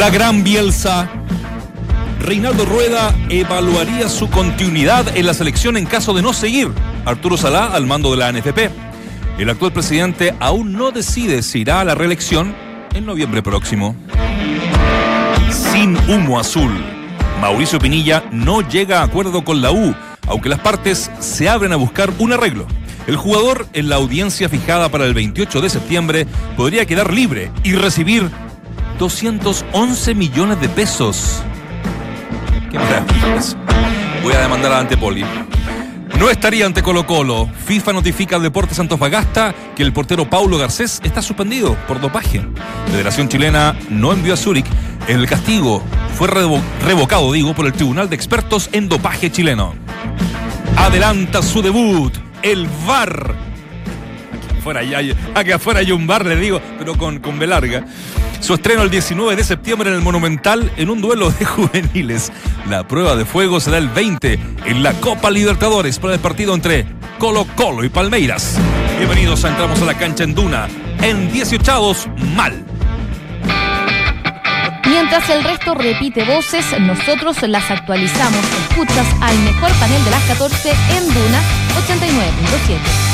La gran Bielsa. Reinaldo Rueda evaluaría su continuidad en la selección en caso de no seguir Arturo Salá al mando de la NFP. El actual presidente aún no decide si irá a la reelección en noviembre próximo. Sin humo azul. Mauricio Pinilla no llega a acuerdo con la U, aunque las partes se abren a buscar un arreglo. El jugador, en la audiencia fijada para el 28 de septiembre, podría quedar libre y recibir 211 millones de pesos. ¿Qué. Voy a demandar a Antepoli. No estaría ante Colo Colo. FIFA notifica al Deportes Antofagasta que el portero Paulo Garcés está suspendido por dopaje. Federación Chilena no envió a Zúrich. El castigo fue revo revocado, digo, por el Tribunal de Expertos en Dopaje chileno. Adelanta su debut, el VAR. Aquí afuera hay, afuera un bar, le digo, pero con, con B larga. Su estreno el 19 de septiembre en el Monumental en un duelo de juveniles. La prueba de fuego será el 20 en la Copa Libertadores para el partido entre Colo Colo y Palmeiras. Bienvenidos a Entramos a la cancha en Duna. En 18 mal. Mientras el resto repite voces, nosotros las actualizamos. Escuchas al mejor panel de las 14 en Duna 89.7.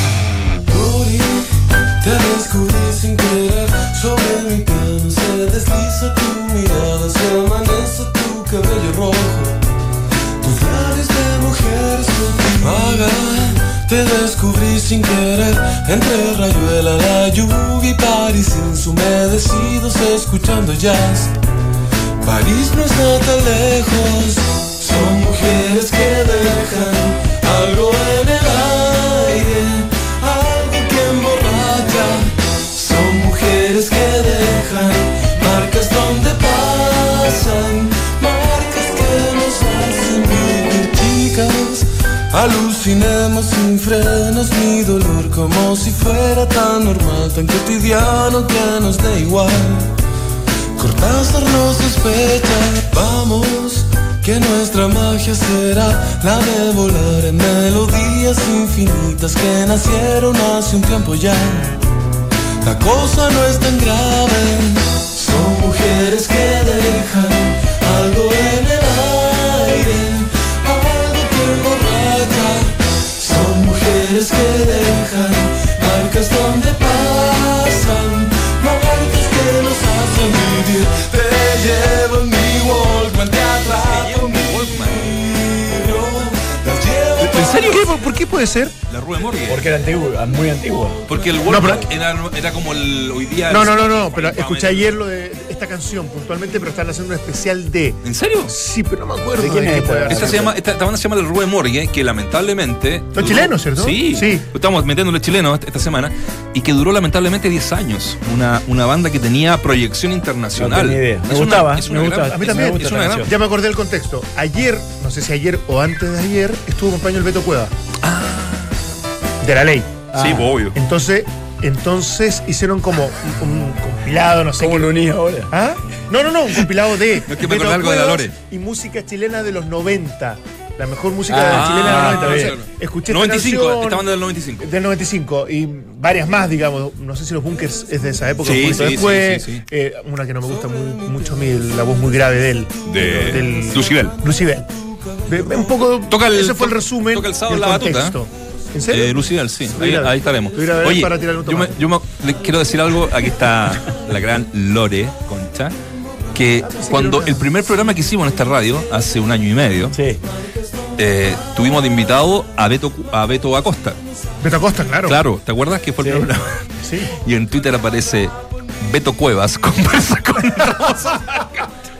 Te descubrí sin querer, sobre mi piel se desliza tu mirada, se amanece tu cabello rojo, tus labios de mujer son vaga. Te descubrí sin querer, entre rayuela, la lluvia y París ensumedecidos escuchando jazz. París no está tan lejos, son mujeres que dejan algo en el marcas que nos hacen vivir chicas. Alucinemos sin frenos mi dolor como si fuera tan normal, tan cotidiano que nos da igual. Cortázar nos sospecha, vamos, que nuestra magia será la de volar en melodías infinitas que nacieron hace un tiempo ya. La cosa no es tan grave, son mujeres que dejan algo en el aire, algo que emborracha. Son mujeres que dejan marcas donde pasan, marcas que nos hacen vivir. Te llevo en mi Walkman, te atrapo en mi libro, las llevo ¿En serio? ¿Qué? ¿Por, qué puede ser? La Rue Morgue. Porque era antiguo, muy antiguo. Porque el No, Walkback era, era como el hoy día. No, no, no, no, pero escuché ayer lo de canción puntualmente, pero están haciendo un especial de. ¿En serio? Sí, pero no me acuerdo ¿De quién es esta? se llama, esta, esta banda se llama el Rue Morgue, que lamentablemente. Son chilenos, ¿cierto? Sí, Sí. Estamos metiéndole chilenos esta, semana. Y que duró lamentablemente 10 años. Una, una banda que tenía proyección internacional. No tenía idea. Me Es gustaba, es me gran- gustaba. A mí también. me gusta es una esta gran- canción. Ya me acordé del contexto. Ayer, no sé si ayer o antes de ayer, estuvo compañero el Beto Cueva. De la ley. Sí, Ah. obvio. Entonces, entonces hicieron como un, un compilado, no sé ¿Cómo qué. lo unís ahora? ¿Ah? No, no, no, un compilado de. No es que me algo de la Lore. Y música chilena de los 90. La mejor música Ah, chilena de los 90. está bien. Escuché esta 95, canción esta banda del 95. Del 95 y varias más, digamos. No sé si los bunkers es de esa época. Sí, un poquito sí, después. sí, sí, sí. Eh, una que no me gusta muy- mucho a mí, la voz muy grave de él. De del, Lucibel. Lucibel. Un poco. Toca el- ese fue el resumen. toca el sábado la batuta, contexto. ¿En serio? Eh, Lucidal, sí. Ahí, estaremos. Oye, para tirar un yo, me, yo me- le quiero decir algo. Aquí está la gran Lore Concha. Que Ah, cuando el primer programa que hicimos en esta radio, hace un año y medio, Sí. eh, tuvimos de invitado a Beto, a Beto Acosta. Beto Acosta, claro. Claro, ¿te acuerdas que fue el Sí. programa? Sí. Y en Twitter aparece Beto Cuevas conversa con Rosa.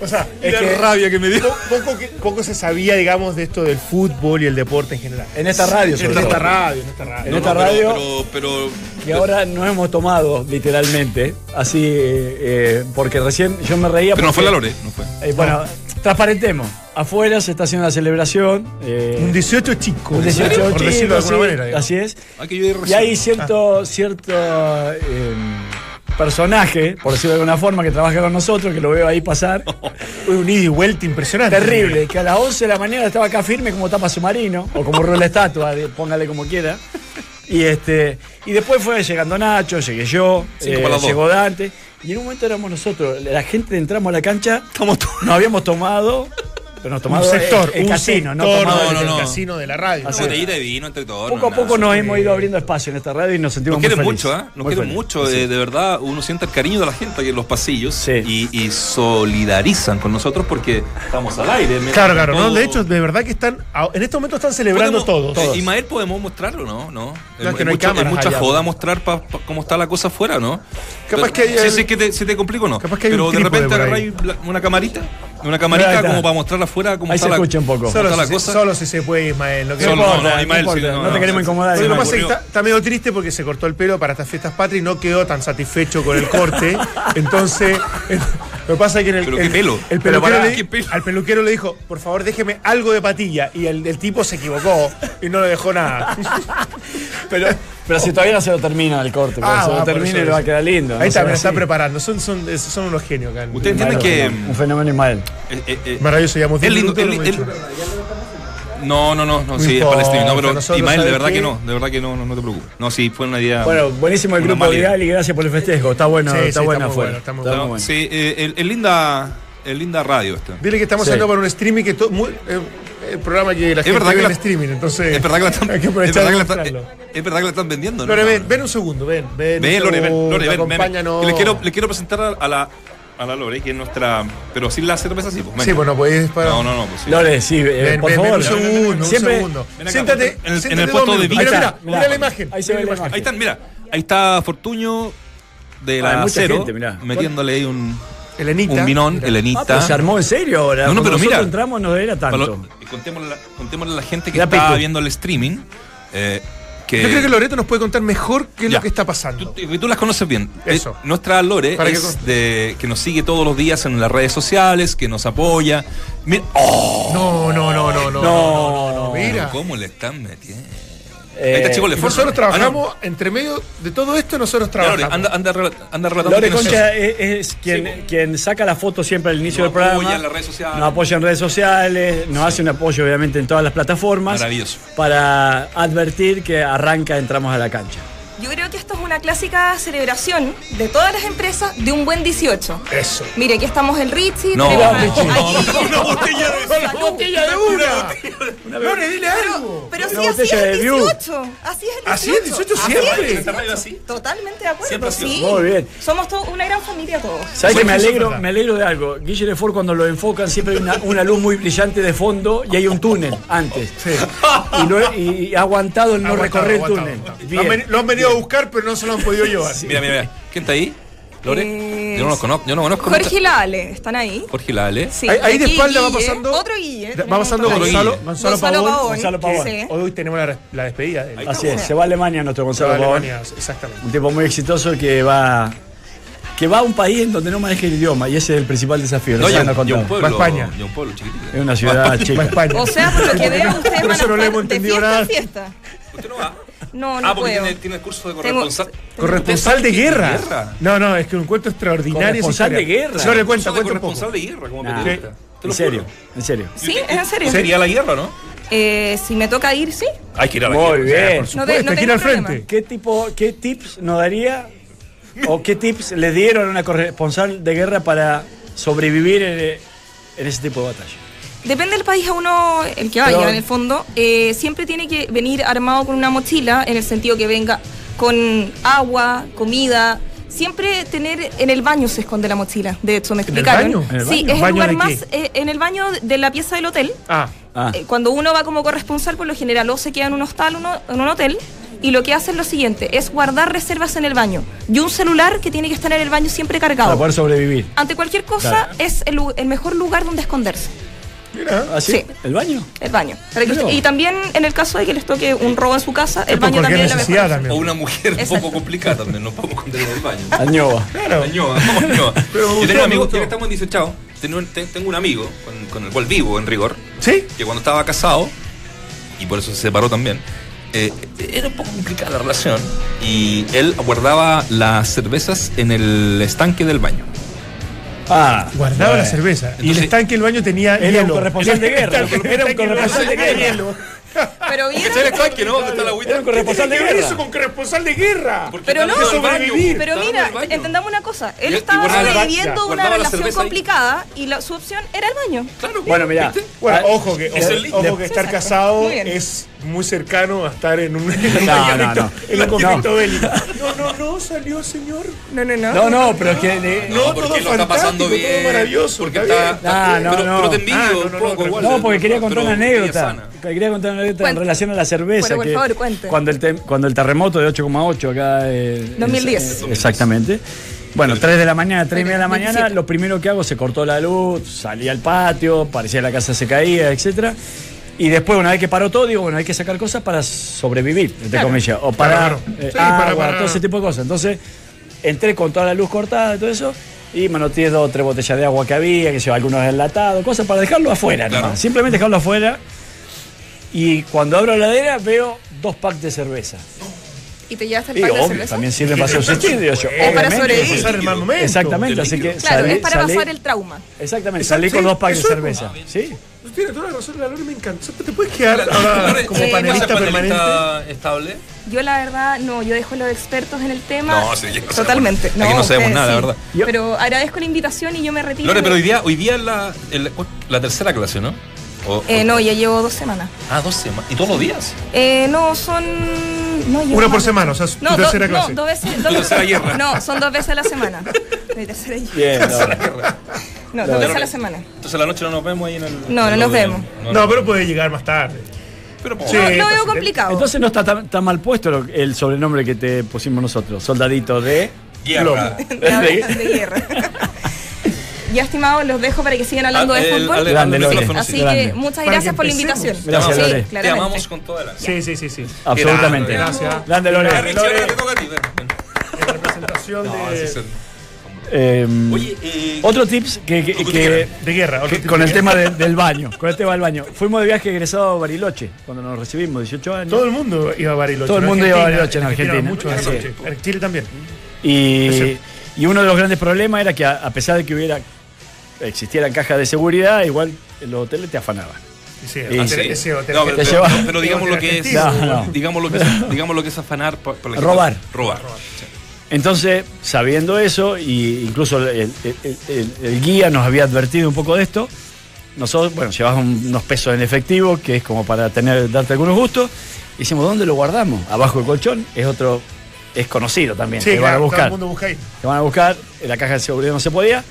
O sea, Es la que rabia que me dio. po- poco, se sabía, digamos, de esto del fútbol y el deporte en general. En esta radio, sobre En esta todo. radio, en esta radio. En esta radio- Pero, pero, Que ahora nos hemos tomado, literalmente, así, eh, eh, porque recién yo me reía. pero no fue la Lore, no fue. Eh, bueno, transparentemos. Afuera se está haciendo la celebración. eh, Un 18 chico. un 18 por chico, decirlo de alguna sí, manera. digamos. Así es. Ah, que yo Y hay cierto, cierto eh, personaje, por decirlo de alguna forma, que trabaja con nosotros, que lo veo ahí pasar. Un ida y vuelta impresionante. Terrible, que a las 11 de la mañana estaba acá firme como tapa submarino, o como rola estatua, póngale como quiera. Y este y después fue llegando Nacho, llegué yo, eh, llegó Dante, Y en un momento éramos nosotros, la gente entramos a la cancha, Estamos nos habíamos tomado, pero nos Un tomado sector, el, el un casino, no sector tomado no, no, no. casino de la radio. Una botellita de vino entre todos. Poco a no, poco nada. nos hemos ido abriendo espacio en esta radio y nos sentimos Nos muy quieren felices. mucho, ¿eh? Nos Muy quieren mucho. sí. de verdad, uno siente el cariño de la gente aquí en los pasillos Sí. y, y solidarizan con nosotros porque estamos al aire. Claro, claro. todo- No, de hecho, de verdad que están. En este momento están celebrando Podemos- todos. Ismael, ¿podemos mostrarlo, no? No, No, es que no hay mucho- cámaras mucha allá, joda mostrar pa- pa- cómo está la cosa afuera, ¿no? Capaz Pero- que hay- Sí, sí, que te, si te complico, ¿no? Capaz que hay Pero un de repente agarráis la- una camarita, una camarita como para mostrar afuera cómo Ahí está se la escucha un poco. Solo, está la si, cosa. solo si se puede, Ismael. Lo que Solo, no, no, importa, no, no Ismael, importa, sí, no te queremos incomodar, Lo que se me pasa es que ocurrió. está, está medio triste porque se cortó el pelo para estas fiestas patrias y no quedó tan satisfecho con el corte. Entonces, lo que pasa es que en el, Pero qué el- pelo. el Pero peluquero le- qué pelo. al peluquero le dijo, por favor déjeme algo de patilla. Y el, el tipo se equivocó y no le dejó nada. Pero, pero si todavía no se lo termina el corte, Ah, se lo por termine eso le va a quedar lindo. Ahí no está, me está preparando. Son, son, son unos genios acá. Ustedes entienden que. Un fenómeno Ismael. eh, eh, eh, Maravilloso, ya hemos Es diez lindo, minutos, es lo li- hemos el- dicho. No, no, no, no, sí, es importa, para el streaming. No, pero Ismael, de ¿sabes verdad qué? que no, de verdad que no, no, no te preocupes. No, sí, fue una idea. Bueno, buenísimo el grupo idea. Gali, gracias por el festejo. Está bueno, Sí, está sí, está buena muy afuera. bueno, está muy bueno. Sí, eh, el, el linda, el linda radio esta. Dile que estamos Sí. haciendo para un streaming que to- muy, eh, el programa que la gente verdad que ve la- en streaming, entonces Es verdad que la están, hay que es verdad que la están, mostrarlo. es verdad que la están vendiendo, ¿no? Lore, ven, un segundo, ven, ven. Ven, Lore, ven, Lore, ven, ven. acompáñanos. Que le quiero, le quiero presentar a la, a la Lore, que es nuestra. Pero sin la cerveza, sí. Pues, Sí, bueno, pues para... No, no, no, pues sí. Lore, sí, eh, Ven, por ven, favor. ven, un segundo, Siempre- un segundo. Ven acá, siéntate, en el- en el siéntate puesto de. Mira, mira, mira la imagen. ahí se ve mira la imagen. Ahí están, mira. Ahí está Fortuño de Ah, la mucha Acero, gente, mirá. metiéndole ahí un, Elenita. un vinón, Mira. Elenita. Ah, pero se armó en serio ahora. No, no, pero nosotros mira. entramos no era tanto. lo- y contémosle, a la- contémosle a la gente que está pico. viendo el streaming. eh, que Yo creo que Loreto nos puede contar mejor qué es Ya. lo que está pasando. tú- tú las conoces bien. Eso. Eh, nuestra Lore Para que es con- de, que nos sigue todos los días en las redes sociales, que nos apoya. Mira, ¡oh! No, no, no, no, no. No. no, Mira. ¿Cómo le están metiendo? Eh, Ahí está, chicos, le Nosotros Ah, no. trabajamos, entre medio de todo esto, nosotros Ya, Lore, trabajamos. anda, anda, anda relatando Lore Concha es, es quien, quien saca la foto siempre al inicio Nos del programa. apoya en las redes sociales. Nos apoya en redes sociales, nos hace un apoyo obviamente en todas las plataformas. Maravilloso. Para advertir que arranca, entramos a la cancha. Yo creo que esto es una clásica celebración de todas las empresas de un buen 18. Eso. Mire, aquí estamos el Richie. No, no, aquí- una botella de-. ¡La botella de una! Lore, dile algo. Pero Una sí, así botella es de el View. 18. Así es el 18. Así es el 18 Así siempre. es el ¿Esta 18. radio así? Totalmente de acuerdo. Siempre sí. Muy bien. Somos una gran familia todos. ¿Sabes que me alegro, me alegro de algo? Guille Lefort cuando lo enfocan siempre hay una, una luz muy brillante de fondo y hay un túnel antes. Sí. Y, lo he- y ha aguantado el no Aguantado, recorrer el túnel. Bien. Lo han veni- Venido a buscar, pero no se lo han podido llevar. Mira, mira, mira. ¿Quién está ahí? ¿Lore? Eh, yo no los conozco. Yo no conozco. Jorge y la Ale, ¿están ahí? Jorge Lale. Sí. Ahí, ahí de espalda va Guille, pasando. Otro Guille. Va pasando Gonzalo. Gonzalo, Gonzalo Pavón. Pavón. Gonzalo Pavón. Sí. Hoy tenemos la, la despedida de él. Así es, se va a Alemania nuestro Gonzalo Pavón. Alemania, exactamente. Un tipo muy exitoso que va que va a un país en donde no maneja el idioma y ese es el principal desafío. No, un pueblo. Va a España. ya un pueblo chiquitito. Es una ciudad chica. Va a España. O sea, por lo que veo, ustedes van a no estar hemos de entendido fiesta nada. fiesta. ¿Usted no va? No, no ah, porque puedo. tiene, tiene el curso de Tengo- corresponsal. Corresponsal de ¿Usted sabe guerra. es guerra? No, no, es que un cuento extraordinario. Corresponsal de guerra. Cuenta, Curso de cuenta un corresponsal de guerra como Nah. periodista. En serio, en serio. ¿Sí? ¿Es en serio? Sería la guerra, ¿no? Eh, si me toca ir, sí. Hay que ir a la Muy guerra. bien. Por supuesto, No te- no hay que ir al problema. frente. ¿Qué tipo, qué tips nos daría o qué tips le dieron a una corresponsal de guerra para sobrevivir en, en ese tipo de batalla? Depende del país a uno, el que vaya Pero- en el fondo, eh, siempre tiene que venir armado con una mochila, en el sentido que venga con agua, comida. Siempre tener en el baño se esconde la mochila, de hecho me ¿En el explicaron. baño? ¿En el Sí, baño? es el ¿Baño lugar más, eh, en el baño de la pieza del hotel. Ah, Ah, Eh, Cuando uno va como corresponsal, por lo general, o se queda en un hostal o uno- en un hotel, y lo que hace es lo siguiente, es guardar reservas en el baño. Y un celular que tiene que estar en el baño siempre para cargado. poder sobrevivir. Ante cualquier cosa, Claro. es el mejor lugar donde esconderse. Mira. ¿Así? Sí. ¿El baño? El baño. Para que Pero- usted- y también en el caso de que les toque un robo en su casa, el baño también es la necesidad mejor. también. O una mujer un poco complicada también, no podemos esconder en el baño. Añoba. Claro. Añoa, vamos, Añoa. Pero me Yo gustó, tengo me amigos, gustó. ya que estamos en 18, tengo, un- te- tengo un amigo con, con el cual vivo en rigor, ¿Sí? que cuando estaba casado, y por eso se separó también, eh, era un poco complicada la relación, y él guardaba las cervezas en el estanque del baño. Ah, Guardaba bueno. la cerveza. y el Entonces- estanque del baño tenía Era un hielo. corresponsal de guerra. Era un corresponsal baño de tenía guerra. hielo. Pero ¿Cachai vieron. el estanque, no? ¿Dónde está la agüita? Era un corresponsal de ¿Qué guerra. eso con corresponsal de guerra? Porque Pero no, sobrevivir. Pero mira, entendamos una cosa. Él Y- estaba sobreviviendo una relación cerveza ahí. complicada y la- su opción era el baño. Claro, Bueno, mira. ¿viste? Bueno, Ah, ojo que, es el- ojo que estar casado bien. es muy cercano a estar en un, en un No, conflicto- no, no. en un conflicto No. bélico. No, no, no, salió señor. No, no, no. No, no, pero es que. No, porque todo lo está pasando bien. todo maravilloso, Porque está está. Ah, no, pero, no. pero te envidio Ah, no, un no, poco no, igual. No, porque quería contar una anécdota. Quería contar una anécdota en relación a la cerveza. Bueno, por que favor, cuente. Cuando el, te- cuando el terremoto de 8,8 acá. eh, 2010. es- eh, exactamente. Bueno, 3 de la mañana, 3 y media de la mañana, 27. lo primero que hago, se cortó la luz, salí al patio, parecía la casa se caía, etcétera. Y después, una vez que paró todo, digo, bueno, hay que sacar cosas para sobrevivir, entre Claro. comillas. O para Claro. eh, Sí, para- agua, para- todo ese tipo de cosas. Entonces, entré con toda la luz cortada y todo eso. Y manoteé dos o tres botellas de agua que había, que se algunos enlatados, cosas para dejarlo afuera, Claro. nomás. Simplemente dejarlo afuera. Y cuando abro la heladera veo dos packs de cerveza. Y te llevaste el Y pack de obvio, cerveza. también sirve para subsistir, digo yo. Es para sobrevivir. Pasar el mal momento. Exactamente, así que Claro, salí- es para salí- pasar el trauma. Exactamente, salí con sí, dos packs de cerveza. Sí. Tiene toda la razón, la Lore me encanta. ¿Te puedes quedar ahora Lore, como eh, panelista ¿vas a ser permanente? panelista estable? Yo la verdad, no, yo dejo a los expertos en el tema. No, sí, no Totalmente. sabemos- aquí no sabemos ustedes nada, sí. la verdad. Yo- Pero agradezco la invitación y yo me retiro. Lore, pero hoy día, hoy día es la, el- la tercera clase, ¿no? O- Eh, o- no, ya llevo dos semanas. Ah, dos semanas. ¿Y todos los días? Eh, no, son. No, Una por semana, o sea, es tu No, do- tercera no, clase. dos veces. Dos tercera. No, son dos veces a la semana. Mi tercera. Bien, no. No, dos veces a la semana. Entonces la noche no nos vemos ahí en el. No, no nos vemos. No, pero puede llegar más tarde. Pero Sí. No, lo veo complicado. Entonces no está tan, tan mal puesto lo- el sobrenombre que te pusimos nosotros, soldadito de Guerra. de, de guerra. Ya, estimados, los dejo para que sigan hablando Ah, de el- fútbol. Grande, Lore. Así. Grande. que muchas Para gracias que por la invitación. Gracias, sí, Lore. Te amamos con toda la. Sí, sí, sí, sí. absolutamente. Grande, Gracias. Grande, Lore. A. En representación No, de, Eh, Oye, eh, otro tips que, de guerra. otro que- tipo con de el guerra. tema de- del baño, con el tema del baño. Fuimos de viaje egresado a Bariloche, cuando nos recibimos, 18 años. Todo el mundo iba a Bariloche. Todo el en mundo iba a Argentina, Bariloche en Argentina. Mucho Bariloche. En Chile también. Y, y uno de los grandes problemas era que a, a pesar de que hubiera existieran cajas de seguridad, igual los hoteles te afanaban. Sí, Y hotel- sí. ese hotel. No, pero, digamos lo que es. No, no. Digamos lo que es, digamos lo que es afanar gente- Robar. Robar. Entonces, sabiendo eso, y incluso el, el- el- el- el guía nos había advertido un poco de esto, nosotros, bueno, llevamos un- unos pesos en efectivo, que es como para tener, darte algunos gustos, y decimos, ¿dónde lo guardamos? Abajo del colchón, es otro, es conocido también, Sí, que van a claro, todo el buscar. mundo busca ahí. Te van a buscar, en la caja de seguridad no se podía.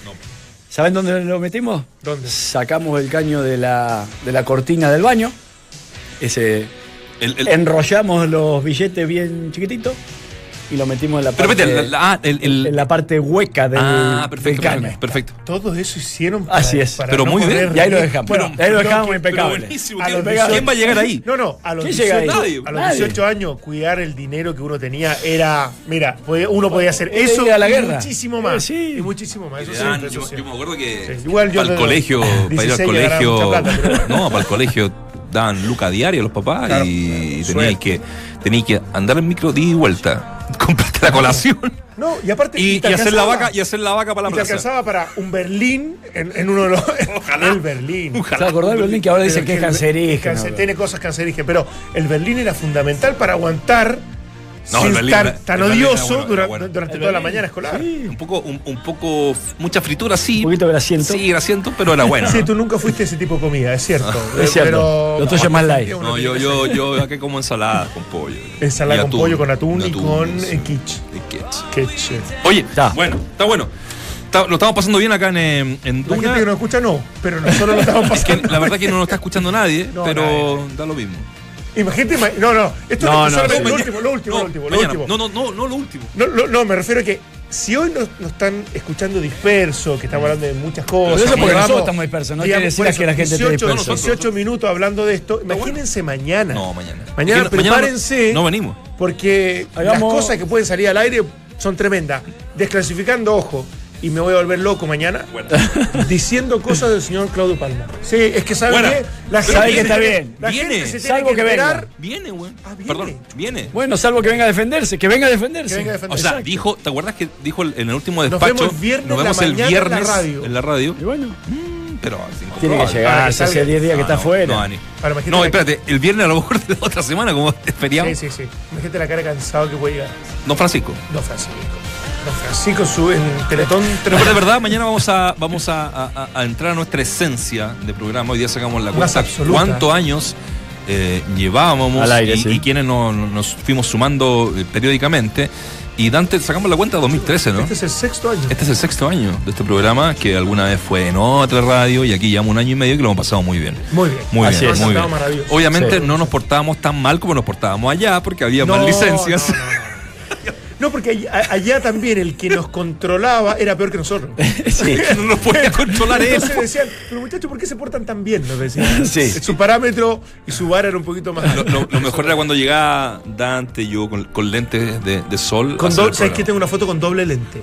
¿Saben dónde lo metimos? ¿Dónde? Sacamos el caño de la, de la cortina del baño, ese, El- el- enrollamos los billetes bien chiquititos y lo metimos en la pero parte, vete, la- la- ah, el, el- en la parte hueca del, ah, perfecto, del perfecto. Todo eso hicieron para, Así es. para Pero no muy bien. Y ahí lo dejamos. Bueno, ahí lo dejamos que- impecable. A ¿Quién, los 18 quién va a llegar ahí? No, no, a los, ¿Quién llega 18, ahí? a los Nadie. 18 años cuidar el dinero que uno tenía era, mira, uno podía hacer Era eso a la y guerra. muchísimo más. Eh, sí. Y muchísimo más. Eso Le sí, dan- eso yo, me acuerdo que Sí, igual yo para el no- colegio, para ir al 16 ya ganaba colegio, mucha plata, pero- no, para el colegio daban lucas diaria los papás Claro. y teníais Suerte. que, teníais que andar en micro de ida y vuelta, comprarte la colación No, y aparte. y, y hacer la vaca y hacer la vaca para Y la te plaza. alcanzaba para un Berlín en, en uno de los. Ojalá. El Berlín. ¿Se acordás del Berlín que ahora dicen que es el- cancerígeno? tiene cosas cancerígenas, pero el Berlín era fundamental para aguantar No, sin el Berlín estar tan odioso bueno, bueno. durante toda la mañana escolar. Sí. Un poco, un, un poco, mucha fritura sí. Un poquito grasiento. Sí, grasiento, pero era bueno. ¿no? tú nunca fuiste ese tipo de comida, es cierto. Es cierto. Pero, Lo tuyo es más light. No, yo, yo, yo acá como ensalada con pollo. Ensalada con pollo, con atún y con sí. eh, quiche. Quiche. Oye, Está. bueno, está bueno. Está- lo estamos pasando bien acá en, eh, en La Duna. gente que nos escucha no, pero nosotros lo estamos Es que pasando. la verdad que no nos está escuchando nadie, No, pero da lo mismo. Imagínate, ma- no, no, esto No, es no, solamente no, lo último, lo último, no, lo último, lo mañana. último. No, no, no, no lo último. No, lo- no, me refiero a que si hoy nos, nos están escuchando disperso, que estamos hablando de muchas cosas. Pero eso porque nosotros estamos dispersos, no digamos, quiere decir que la gente esté 18, dispersa. 18 minutos hablando de esto, imagínense mañana. No, mañana. Mañana Es que no- prepárense. No, no venimos. Porque Hagamos- las cosas que pueden salir al aire son tremendas. Desclasificando, ojo, y me voy a volver loco mañana, Bueno. diciendo cosas del señor Claudio Palma. Sí, es que sabe Buena. que la Pero sabe viene, que está bien. La Viene. gente se tiene Salvo que, que venga. Viene, güey. Ah, viene. Perdón, viene. Bueno, salvo que venga a defenderse, que venga a defenderse. Que venga a O defender. sea, Exacto. dijo, ¿te acuerdas que dijo en el último Nos despacho? vemos el viernes nos en la vemos el mañana en la viernes radio. en la radio. Y bueno, Mm, pero Tiene que llegar, Para que hace salga. 10 días que No, está no, fuera. No. Ahora, No, la- espérate, el viernes a lo mejor de otra semana, como es feriado. Sí, sí, sí. Imagínate la cara cansado que puede llegar. Don Francisco. Don Francisco. Don Francisco su, en Teletón. Pero de verdad, mañana vamos a vamos a, a- a entrar a nuestra esencia de programa. Hoy día sacamos la cuenta cuántos años eh, llevábamos Al aire, y, sí. y quienes no- no- nos fuimos sumando eh, periódicamente. Y Dante, sacamos la cuenta de 2013, ¿no? Este es el sexto año. Este es el sexto año de este programa, que alguna vez fue en otra radio y aquí llevamos un año y medio que lo hemos pasado muy bien. Muy bien. Muy Así bien, es. muy bien. Maravilloso. Obviamente Sí. no nos portábamos tan mal como nos portábamos allá, porque había más No, licencias. No, no, porque allá, allá también el que nos controlaba era peor que nosotros. Sí. no nos podía controlar él. Entonces decían, pero muchachos, ¿por qué se portan tan bien? Nos decían. Sí. Su parámetro y su vara era un poquito más Lo, alto. lo- lo mejor era cuando llegaba Dante y yo con, con lentes de, de sol. Con hacer do- el ¿Sabes que tengo una foto con doble lente?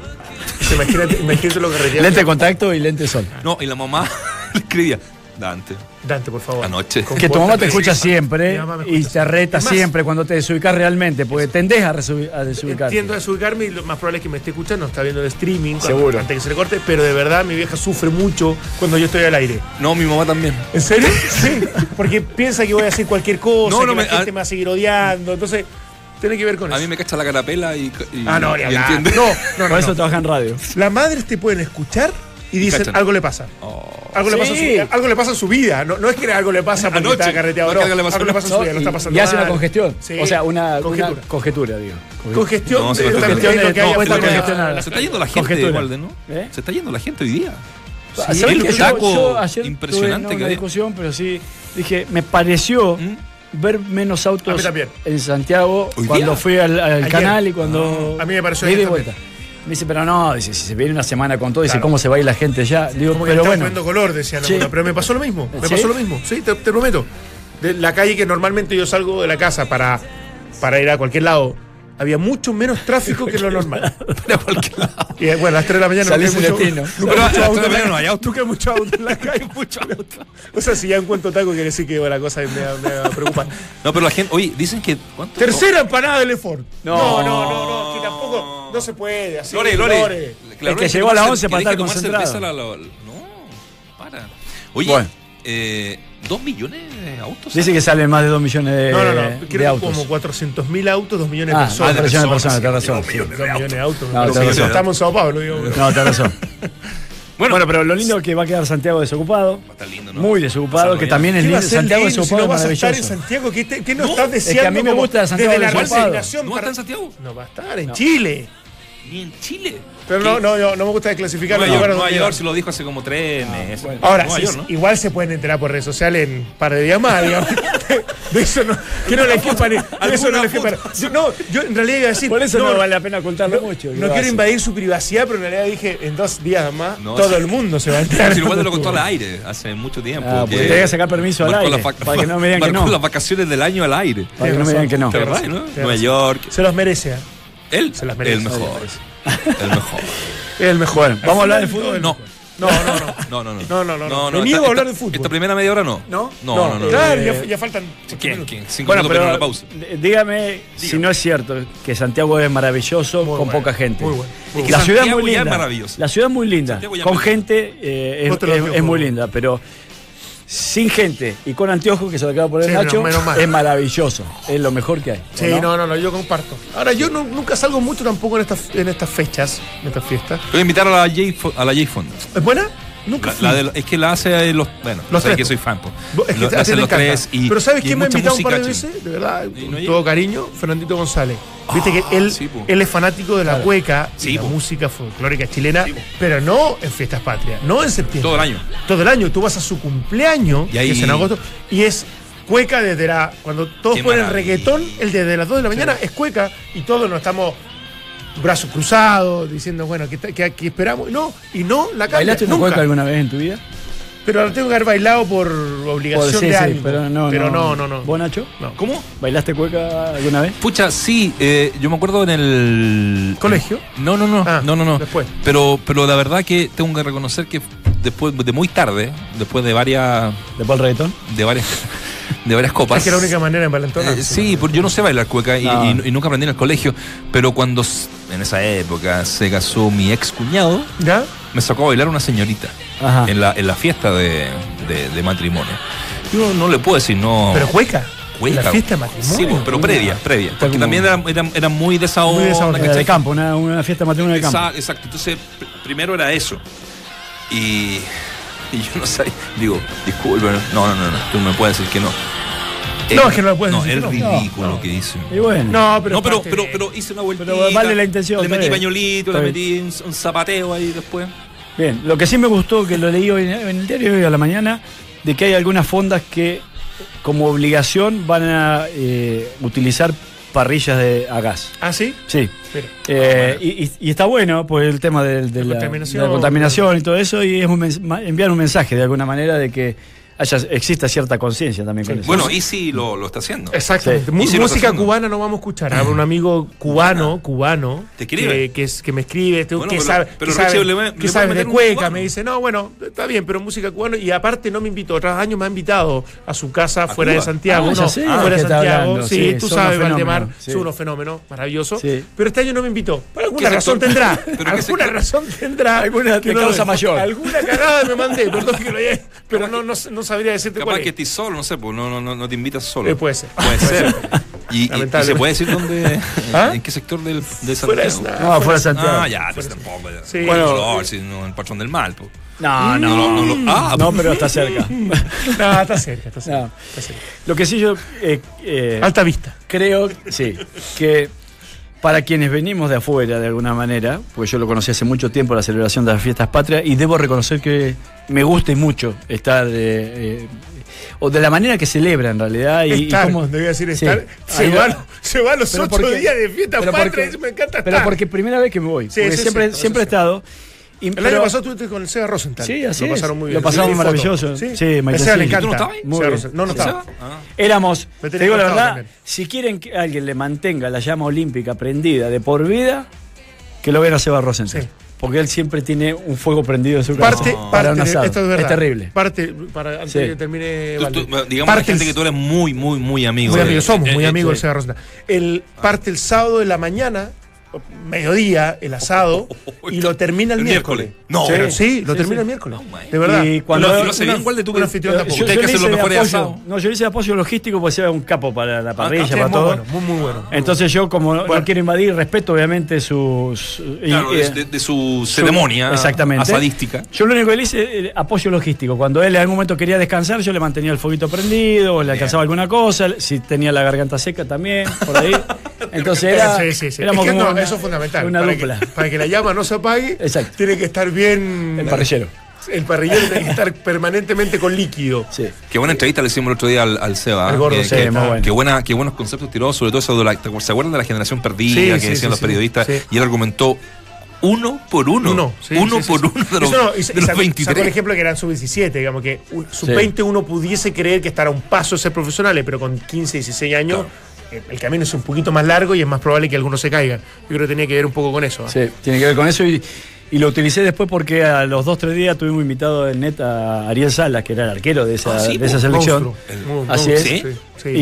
Imagínate, imagínate lo que requería. Lente de contacto y lente de sol. No, y la mamá le escribía, Dante, Dante, por favor. Anoche. Que tu mamá te escucha siempre y te reta siempre cuando te desubicas realmente, porque tendés a, a desubicarte. Entiendo desubicarme y lo más probable es que me esté escuchando, está viendo el streaming cuando- Seguro. antes que se le corte, pero de verdad mi vieja sufre mucho cuando yo estoy al aire. no, mi mamá también. ¿En serio? Sí. Porque piensa que voy a hacer cualquier cosa, No, no que me- la gente a- me va a seguir odiando, entonces tiene que ver con A eso. mí me cacha la carapela y, y, Ah, no, y hablar. entiende. No, no, Por no. eso no. trabaja en radio. Las madres te pueden escuchar y dicen Cachan. algo le pasa. Oh. Algo, le pasa Sí. su, algo le pasa en su vida. No, no es que algo le pasa porque Anoche. está carreteado. No, No, que algo le pasa algo le pasa en su vida, lo está pasando y hace una congestión. Sí. O sea, una una Conjetura. conjetura, digo. Congestión. No, se de- congestión lo de- que hay no, que de- Se está yendo la gente, Conjetura. Walde, ¿no? ¿Eh? Se está yendo la gente hoy día. ¿Sabes Sí, el Yo- taco yo ayer impresionante tuve, no, que una discusión, pero sí dije, me pareció ¿Mm? ver menos autos en Santiago ¿Hoy cuando día? fui al, al canal y cuando Ah, a mí me pareció de y vuelta. Me dice, pero no, dice, si se viene una semana con todo, dice, Claro. ¿cómo se va a ir la gente ya? Digo, Como que pero bueno. color, decían Sí. algunos, Pero me pasó lo mismo. Me ¿Sí? pasó lo mismo. Sí, te, te prometo. De la calle que normalmente yo salgo de la casa para, para ir a cualquier lado, había mucho menos tráfico que lo normal. Para cualquier lado. Y bueno, a las 3 de la mañana Salís nunca hay mucho, destino. nunca Pero mucho las auto la mañana no hay auto. Hay mucho auto en la calle. Mucho auto. O sea, si ya encuentro taco, quiere decir que la cosa me, me preocupa. No, pero la gente, oye, dicen que. ¿cuánto? Tercera empanada de Lefort. No. No, no, no, no, que tampoco. No se puede. Así, Lore, Lore. El La que Lore llegó a las tomar 11 cer- para que estar concentrado. la- la- no, para. Oye, Bueno. eh, ¿dos millones de autos? Dice que salen más de 2 millones de, No, no, no. de Creo que autos. como 400.000 autos, 2 millones de Ah, personas. ah, de millones de personas, sí, razón. dos sí. millones. Dos millones de autos. No, si razón. estamos en Sao Paulo, digo. No, tenés razón. Bueno, Bueno, pero lo lindo es que va a quedar Santiago desocupado. Va a estar lindo, ¿no? Muy desocupado, que también es ¿Qué va a lindo. Santiago lindo si desocupado no es vas a estar en maravilloso. Santiago? ¿Qué, te- qué No, estás es que a deseando? mí me gusta Santiago desde la desocupado. resignación ¿No para- está en Santiago? No va a estar en No. Chile. Ni en Chile. Pero no, no, yo- no me gusta desclasificar Nueva York, Nueva York se lo dijo hace como tres meses. Ahora, Nueva sí, York, ¿no? igual se pueden enterar por redes sociales en un par de días más, digamos. De eso no, que no le quepan. De eso no le quepan. No, yo en realidad iba a decir. Por eso no, vale la pena contarlo no, mucho. no lo quiero invadir su privacidad, pero en realidad dije en dos días más No, todo sí. el mundo se va a enterar. Si igual te lo contó al aire hace mucho tiempo. Ah, que porque tenía que sacar permiso al aire, para que no me digan que no. las vacaciones del año al aire. Para que no me digan que no. Nueva. York. Se los merece. ¿eh? Él, Se las merece. el mejor. El mejor. El mejor. ¿vamos a hablar de fútbol? No. No, no, no. No, no, no. No, no, a hablar de fútbol. Esta primera media hora no. ¿No? No, no, no. Claro, Eh, ya, faltan. ¿Quién? ¿Quién? Cinco minutos pero la pausa. dígame si no es cierto que Santiago es maravilloso con poca gente. muy bueno, la ciudad es muy linda. La ciudad es muy linda. Con gente eh, es, muy linda, pero sin gente y con anteojos que se lo acaba de poner Sí, Nacho, es maravilloso. Es lo mejor que hay. ¿o Sí, no, no, no, yo comparto. Ahora, yo no- nunca salgo mucho tampoco en estas, en estas fechas, en estas fiestas. Te voy a invitar a la J a la J Fund. ¿Es buena? Nunca La- fui. la de- es que la hace los. Bueno, Los tres. que soy fan. Vos- Es que Lo- hacen los encanta. tres y. Pero ¿sabes quién me ha invitado un par de veces? De verdad, ¿Y con todo cariño, Fernandito González. Viste que él, sí, él es fanático de la cueca y Sí, la música folclórica chilena, Sí, pero no en fiestas patrias, no en septiembre. Todo el año. Todo el año. Tú vas a su cumpleaños, Y ahí- que es en agosto, y es cueca desde la. Cuando todos Qué ponen maravilla. reggaetón, el desde las 2 de la mañana es cueca y todos nos estamos brazos cruzados, diciendo, bueno, ¿qué, qué- qué esperamos? No, y no la cambia, ¿Bailaste una cueca alguna vez en tu vida? Pero la tengo que haber bailado por obligación Por- sí, de sí, ánimo. pero no, pero no. no, no, no. ¿Vos, Nacho? No. ¿Cómo? ¿Bailaste cueca alguna vez? Pucha, sí, eh, yo me acuerdo en el. ¿Colegio? No, no, no, Ah, no, no, no. después. Pero, pero la verdad que tengo que reconocer que después de muy tarde, después de varias, ¿De el reggaetón? de varias, de varias copas. Es que la única manera de envalentonar. Eh, sí, porque yo no sé bailar cueca y, No. y- y nunca aprendí en el colegio, pero cuando en esa época se casó mi ex cuñado, ¿Ya? me sacó a bailar una señorita Ajá. en la, en la fiesta de, de- de matrimonio. Y uno no le puedo decir no. Pero cueca. Cueca. La fiesta de matrimonio. Sí, pero previa, previa. Porque también era, era, era muy de esa Muy de esa onda. Era de campo, una, una fiesta matrimonio de campo. Exacto, exacto. Entonces, pr- primero era eso. Y, y yo no sabía. Digo, disculpe, no, no, no, no, tú me puedes decir que no. No, es que no le puedes no, decir es ridículo No, lo que dicen. Y bueno. No, pero. no, pero, parte pero, pero hice una vueltita. Pero vale la intención, Le metí bien. pañolito, le metí un, un zapateo ahí después. Bien, lo que sí me gustó, que lo leí hoy en el diario hoy a la mañana, de que hay algunas fondas que como obligación van a eh, utilizar parrillas de, a gas. ¿Ah, sí? Sí. Eh, y, y- y está bueno por el tema de, La la, contaminación. de la contaminación y todo eso, y es un enviar un mensaje de alguna manera de que haya, exista cierta conciencia también con eso. Bueno, y sí lo, lo está haciendo. Exactamente. Sí. Música haciendo. cubana no vamos a escuchar. Habrá un amigo cubano, cubano, ¿Te escribe? que, que, es- que me escribe, que Bueno, que pero- sabe, pero que sabe, le- que de cueca. Me dice, no, bueno, está bien, pero música cubana. Y aparte no me invitó. Otros años me ha invitado a su casa fuera de? Santiago. Ah, no, sé fuera de de qué está Santiago. hablando. Sí, Sí, tú sabes, Valdemar, sí. son unos fenómenos maravillosos. Sí. Pero este año no me invitó. Por alguna ¿Qué razón tendrá. ¿Pero qué alguna razón tendrá. Alguna causa mayor. Alguna cagada me mandé, perdón que lo Pero no, no, sabría decirte Capaz cuál que es. estés solo, no sé, pues no, no, no, no te invitas solo. Eh, puede ser. Puede ser. Y, y- y se puede decir dónde, ¿Ah? en qué sector del, de Fuera de Santiago. Santiago. no, fuera de Santiago. Ah, ya, pues tampoco. ya. Sí. Bueno, color, si no, el patrón del mal. pues. No, no, No, no, no, ah, no, pero está cerca. No, está cerca, está cerca. No. está cerca. Lo que sí yo eh, eh, Alta vista. creo, sí, que para quienes venimos de afuera de alguna manera, pues yo lo conocí hace mucho tiempo, la celebración de las fiestas patrias, y debo reconocer que me gusta y mucho estar, eh, eh, o de la manera que celebra en realidad. Y, y estar, cómo- debía decir Sí. estar. Se, va. se van los ocho días de fiesta patria. me encanta estar. Pero porque primera vez que me voy, Sí, siempre, siempre he estado. Y- el pero- año pasado estuviste con el Seba Rosenthal. Sí, así Lo es. pasaron muy Lo bien. pasaron Sí, foto. maravilloso. Sí, Sí, le sí. encanta. ¿Tú no estabas ahí? Seba. Rosenthal. No, no estaba. Ah. Éramos, te digo la verdad, también. si quieren que alguien le mantenga la llama olímpica prendida de por vida, que lo vean a Seba Rosenthal. Sí. Porque él siempre tiene un fuego prendido en su casa. Parte, para parte un de- asado. esto es verdad. terrible. Parte, para, antes Sí. de que termine. Tú- Valde. tú- digamos Parte la gente el- que tú eres muy, muy, muy amigo. Muy de- amigos, somos eh, muy eh, amigos del sí. Seba Rosenthal. El parte el sábado de la mañana, mediodía, el asado, y lo termina el, El miércoles. miércoles. No. sí, sí, lo Sí, termina sí. el miércoles. No, de verdad. Y cuando- Lo- bien, Una- igual de que- anfitrión yo- tampoco. Usted hay que hacer los de mejores apoyo- asados. No, yo le hice de apoyo logístico porque sea un capo para la parrilla, Sí, para muy todo. bueno, muy, muy bueno. Entonces yo como no- Bueno. no quiero invadir, respeto obviamente sus... Claro, y- de, de- de su su- ceremonia exactamente. asadística. Yo lo único que le hice eh, apoyo logístico. Cuando él en algún momento quería descansar, yo le mantenía el foguito prendido, le alcanzaba alguna cosa, si tenía la garganta seca también, por ahí. Entonces era, Sí, sí, sí. éramos Es que como no, una, eso es fundamental. Una para dupla. Que, para que la llama no se apague, Exacto. tiene que estar bien. El parrillero. El parrillero tiene que estar permanentemente con líquido. Sí. Qué buena entrevista le hicimos el otro día al, al Seba. Al ¿eh? gordo que, Seba, que- muy bueno. qué, buena, qué buenos conceptos tiró, sobre todo eso de la, ¿te acuerdas- ¿Se acuerdan de la generación perdida Sí, que sí, decían sí, los periodistas? Sí. Y él argumentó uno por uno. Uno, sí, uno sí, sí, por sí. uno de los, no, y- y de los sacó- 23. Sacó el ejemplo que eran sub-17, digamos que un- sub-20 uno pudiese creer que estará a un paso de ser profesionales, pero con 15, 16 años el camino es un poquito más largo y es más probable que algunos se caigan. Yo creo que tenía que ver un poco con eso. ¿eh? Sí, tiene que ver con eso y, y lo utilicé después porque a los dos, tres días tuvimos invitado en net a Ariel Salas, que era el arquero de esa, Ah, sí, de esa selección. Monstruo. Así es. ¿Sí? sí. Y,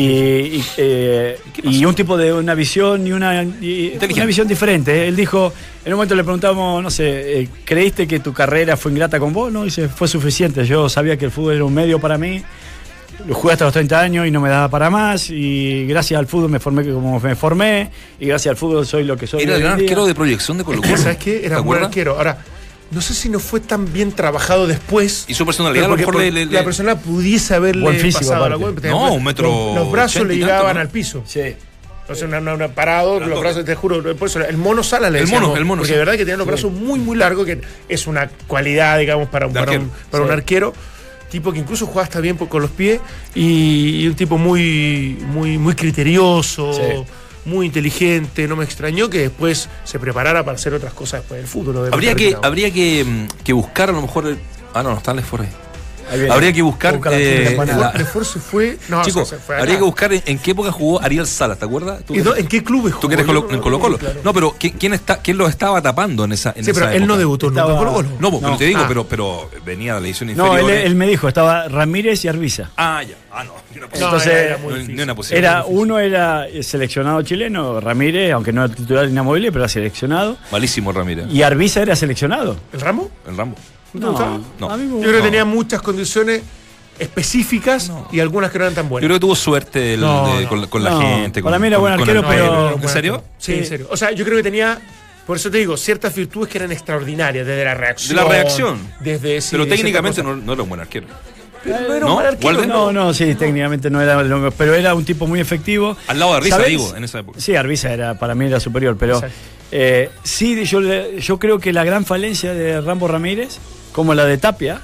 y, eh, y un tipo de una visión y una, una visión diferente. ¿eh? Él dijo, en un momento le preguntamos, no sé, eh, ¿creíste que tu carrera fue ingrata con vos? No, dice, fue suficiente. Yo sabía que el fútbol era un medio para mí. Lo jugué hasta los 30 años y no me daba para más. Y gracias al fútbol me formé como me formé. Y gracias al fútbol soy lo que soy. Era el gran arquero de proyección de Colo. ¿Sabes qué? ¿Te Era un buen arquero. Ahora, no sé si no fue tan bien trabajado después. Y su personalidad porque le- le- la persona pudiese haberle Buen físico, pasado la cuenta. No, un metro Los, brazos le tanto, llegaban ¿no? al piso. Sí. Entonces, una, una- una parado, los brazos, te juro, por eso, el mono Sala le El decíamos, mono, el mono, Porque sí. de verdad que tenía los brazos muy, muy largos, que es una cualidad, digamos, para un, para un, para arquero. Tipo que incluso jugaba hasta bien con los pies y, y un tipo muy, muy, muy criterioso, Sí. muy inteligente. No me extrañó que después se preparara para hacer otras cosas después del fútbol. Habría que, habría que, mm, que buscar a lo mejor. el- Ah, no, no está Alex Forrest. Ahí. Habría que buscar. Eh, la- Refor se fue. No, Chicos, se fue habría que buscar en, en qué época jugó Ariel Salas, ¿te acuerdas? ¿Tú, ¿Y do- ¿En qué clubes tú que eres jugó? Colo- en Colo Colo. claro. No, pero ¿quién, quién está, quién lo estaba tapando en esa, en Sí, pero él no debutó nunca en Estaba- Colo Colo. No, pero No. te digo, Ah. pero, pero venía de la edición No, inferior. él, él me dijo, estaba Ramírez y Arbiza. Ah, ya. Ah, no. ni una. Entonces, era, era una. Era, uno era eh, seleccionado chileno, Ramírez, aunque no era titular inamovible, pero era seleccionado. Malísimo Ramírez. Y Arbiza era seleccionado. ¿El Ramo? El Rambo. ¿No te gustaba? No. a mí me Yo creo que tenía muchas condiciones específicas y algunas que no eran tan Yo buenas. creo que tuvo suerte el- No, de- no. con, con la gente. para con- mí era buen arquero, pero- ¿En serio? Sí, Sí. en serio. O sea, yo creo que tenía, por eso te digo, ciertas virtudes que eran extraordinarias, desde la reacción. De la reacción. Desde, sí, Pero de técnicamente no, no era un buen arquero. Pero no era ¿No? un mal arquero, ¿Walden? No, no, sí, técnicamente no era lo mejor, pero era un tipo muy efectivo. Al lado de Arbiza, digo, en esa época. Sí, Arbiza era, para mí era superior, pero eh, sí, yo, yo creo que la gran falencia de Rambo Ramírez, como la de Tapia,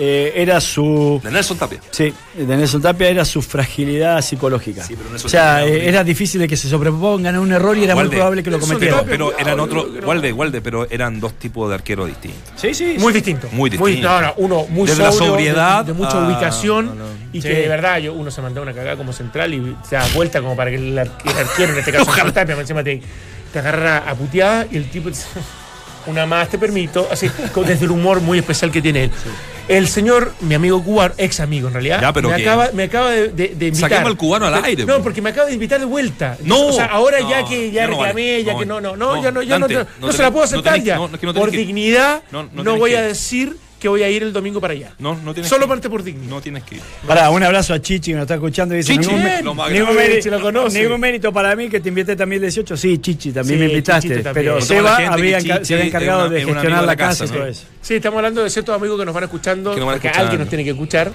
eh, era su... De Nelson Tapia. Sí, de Nelson Tapia era su fragilidad psicológica. Sí, pero Nelson o sea, eh, era difícil de que se sobrepongan a un error y era muy Walde. probable que lo cometieran. Tapia- Pero cuidado, eran otro. Walde, Walde, pero eran dos tipos de arqueros distintos. Sí, sí. Muy sí. distinto. Muy distinto. no, no, uno muy Desde la sobrio, sobriedad de, de mucha a- ubicación no, no. y Sí. que de verdad yo, uno se mandó una cagada como central y se da vuelta como para que el, ar- el arquero, en este caso Tapia, encima te, te agarra a puteada y el tipo dice, una más te permito, así desde el humor muy especial que tiene él. El señor, mi amigo cubano, ex amigo en realidad, Ya, pero me, acaba, me acaba de, de, de invitar. Saquemos al cubano al aire, No, pues. porque me acaba de invitar de vuelta. No, o sea, ahora ya que ya, ya no vale, reclamé, ya no que vale. no, no, no, No, ya no, ya Dante, no, no se la puedo aceptar tenés- ya. es que por dignidad, no, voy que a ir. decir que voy a ir el domingo para allá. No, no tienes Solo que- parte por dignidad. No tienes que ir. Pará, un abrazo a Chichi que nos está escuchando y dice, Chichi, ningún, lo más ningún grande. mérito, lo conoce. ningún mérito para mí que te invité también el 18. Sí, Chichi, también Sí, me invitaste. Chichi también. pero Seba había, Chichi se había encargado una- de gestionar de la casa casa, y todo ¿no? eso. Sí, estamos hablando de ciertos amigos que nos van escuchando, Que nos van porque escuchando. alguien nos tiene que escuchar.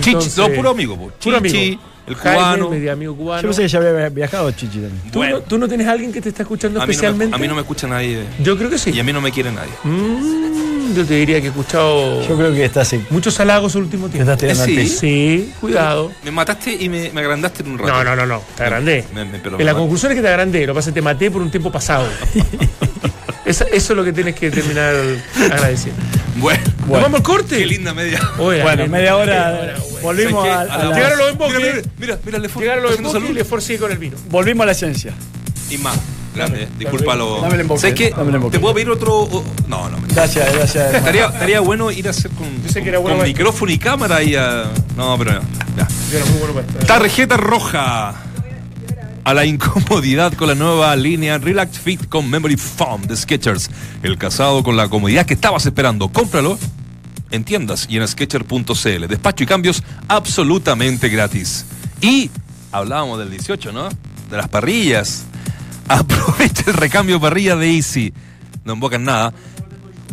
Chichi, no, puro amigo, po. Puro amigo. El Jaime, cubano. medio amigo cubano. Yo pensé que ya había viajado Chichi también. ¿Tú, no, tú no tienes a alguien que te está escuchando A mí, no me, especialmente? a mí no me escucha nadie. Yo creo que sí. Y a mí no me quiere nadie. Mm, yo te diría que he escuchado Yo creo que estás en- muchos halagos el último te tiempo. estás tirando Eh, sí. Sí, cuidado. Me mataste y me, me agrandaste en un rato. No, no, no, no. Te agrandé. Me- me- pero en la conclusión es que te agrandé. Lo que pasa es que te maté por un tiempo pasado. Esa- eso es lo que tienes que terminar agradeciendo. Bueno, ¿Nos vamos al corte? qué linda media. Oye, Bueno, media hora, media hora. Volvimos a, ¿Sabes qué? a la- la- Llegaron los emboques. Mira, mira, mira, mira, le fue Llegaron los emboques y. Lefort sigue con el vino. volvimos a la esencia. Y más. Grande, disculpa lo. Dame el emboque, ¿Sabes qué? ¿Te puedo pedir otro.? o- No, no, me- Gracias, gracias. Estaría, estaría bueno ir a hacer con, sé que era con bueno para- micrófono y cámara y a. No, pero no. Ya. Yo era muy bueno para esto. Tarjeta roja. A la incomodidad con la nueva línea Relax Fit con Memory Foam de Skechers. El casado con la comodidad que estabas esperando. Cómpralo en tiendas y en Sketcher.cl. Despacho y cambios absolutamente gratis. Y hablábamos del 18, ¿no? De las parrillas. Aprovecha el recambio parrilla de Easy. No embocan nada.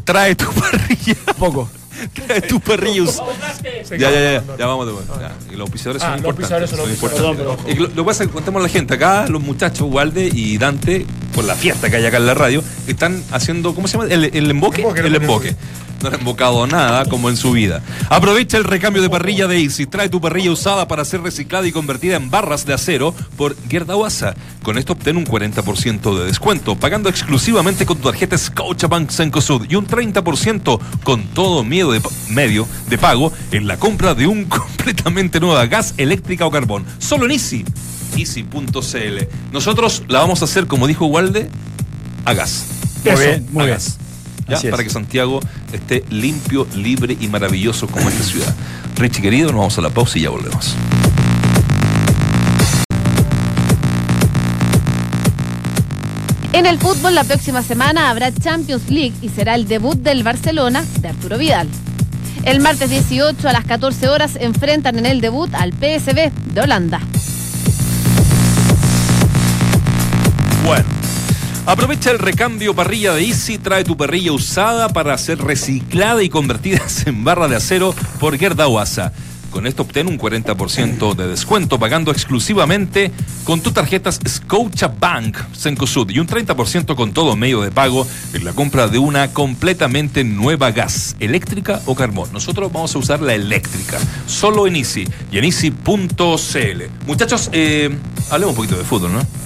Trae tu parrilla. Poco. Trae tu parrilla. Ya, ya, ya, ya vamos de vuelta. Y los auspiciadores Ah, son los importantes. son importantes. Lo, lo que pasa es que contamos a la gente acá, los muchachos, Walde y Dante, por la fiesta que hay acá en la radio, están haciendo, ¿cómo se llama? El, el emboque. Emboque, el el emboque. No han embocado nada como en su vida. Aprovecha el recambio de parrilla de Easy. Trae tu parrilla usada para ser reciclada y convertida en barras de acero por Gerdauasa. Con esto obtén un 40% de descuento, pagando exclusivamente con tu tarjeta Scotiabank Cencosud y un 30% con todo miedo de medio de pago en la compra de un completamente nueva gas eléctrica o carbón. Solo en Easy. Easy.cl. Nosotros la vamos a hacer, como dijo Walde, a gas. Muy Eso, bien, muy a bien. gas. ¿Ya? Así es. Para que Santiago esté limpio, libre y maravilloso como esta ciudad. Richie querido, nos vamos a la pausa y ya volvemos. En el fútbol la próxima semana habrá Champions League y será el debut del Barcelona de Arturo Vidal. El martes 18 a las 14 horas enfrentan en el debut al PSV de Holanda. Bueno. Aprovecha el recambio parrilla de Easy, trae tu parrilla usada para ser reciclada y convertida en barra de acero por Gerdauasa. Con esto obtén un 40% de descuento pagando exclusivamente con tus tarjetas Scotiabank Cencosud y un 30% con todo medio de pago en la compra de una completamente nueva gas, eléctrica o carbón. Nosotros vamos a usar la eléctrica, solo en Easy y en Easy.cl. Muchachos, eh, hablemos un poquito de fútbol, ¿no?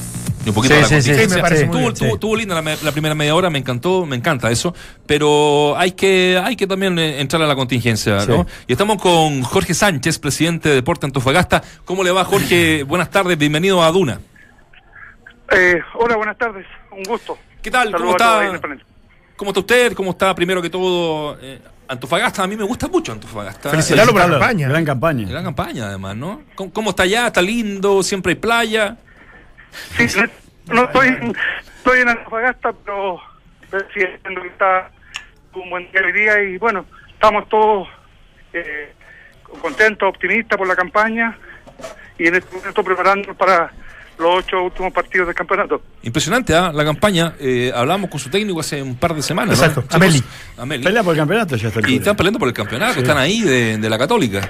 Un poquito Sí, de la sí, sí, contingencia. me parece muy Tuvo- bien, tuvo- sí. tuvo linda la, me- la primera media hora, me encantó, me encanta eso, pero hay que, hay que también eh, entrar a la contingencia, Sí. ¿no? Y estamos con Jorge Sánchez, presidente de Deporte Antofagasta. ¿Cómo le va, Jorge? Buenas tardes, bienvenido a Duna. Eh, hola, buenas tardes. Un gusto. ¿Qué tal? ¿Cómo Saludos a está? ¿Cómo está usted? ¿Cómo está, primero que todo, eh, Antofagasta? A mí me gusta mucho Antofagasta. Felicitarlo por la campaña. Gran campaña. Gran campaña, además, ¿no? ¿Cómo, cómo está allá? ¿Está lindo? ¿Siempre hay playa? Sí, no, no estoy, estoy en Antofagasta, pero, pero sí entiendo que está un buen día hoy día y bueno, estamos todos eh, contentos, optimistas por la campaña y en este momento preparándonos para los ocho últimos partidos del campeonato. Impresionante, ¿ah? La campaña. Eh, hablamos con su técnico hace un par de semanas, ¿no? Exacto, Chicos, Ameli. Ameli. Pelea por el campeonato ya está. Y están peleando por el campeonato, están ahí de, de la Católica.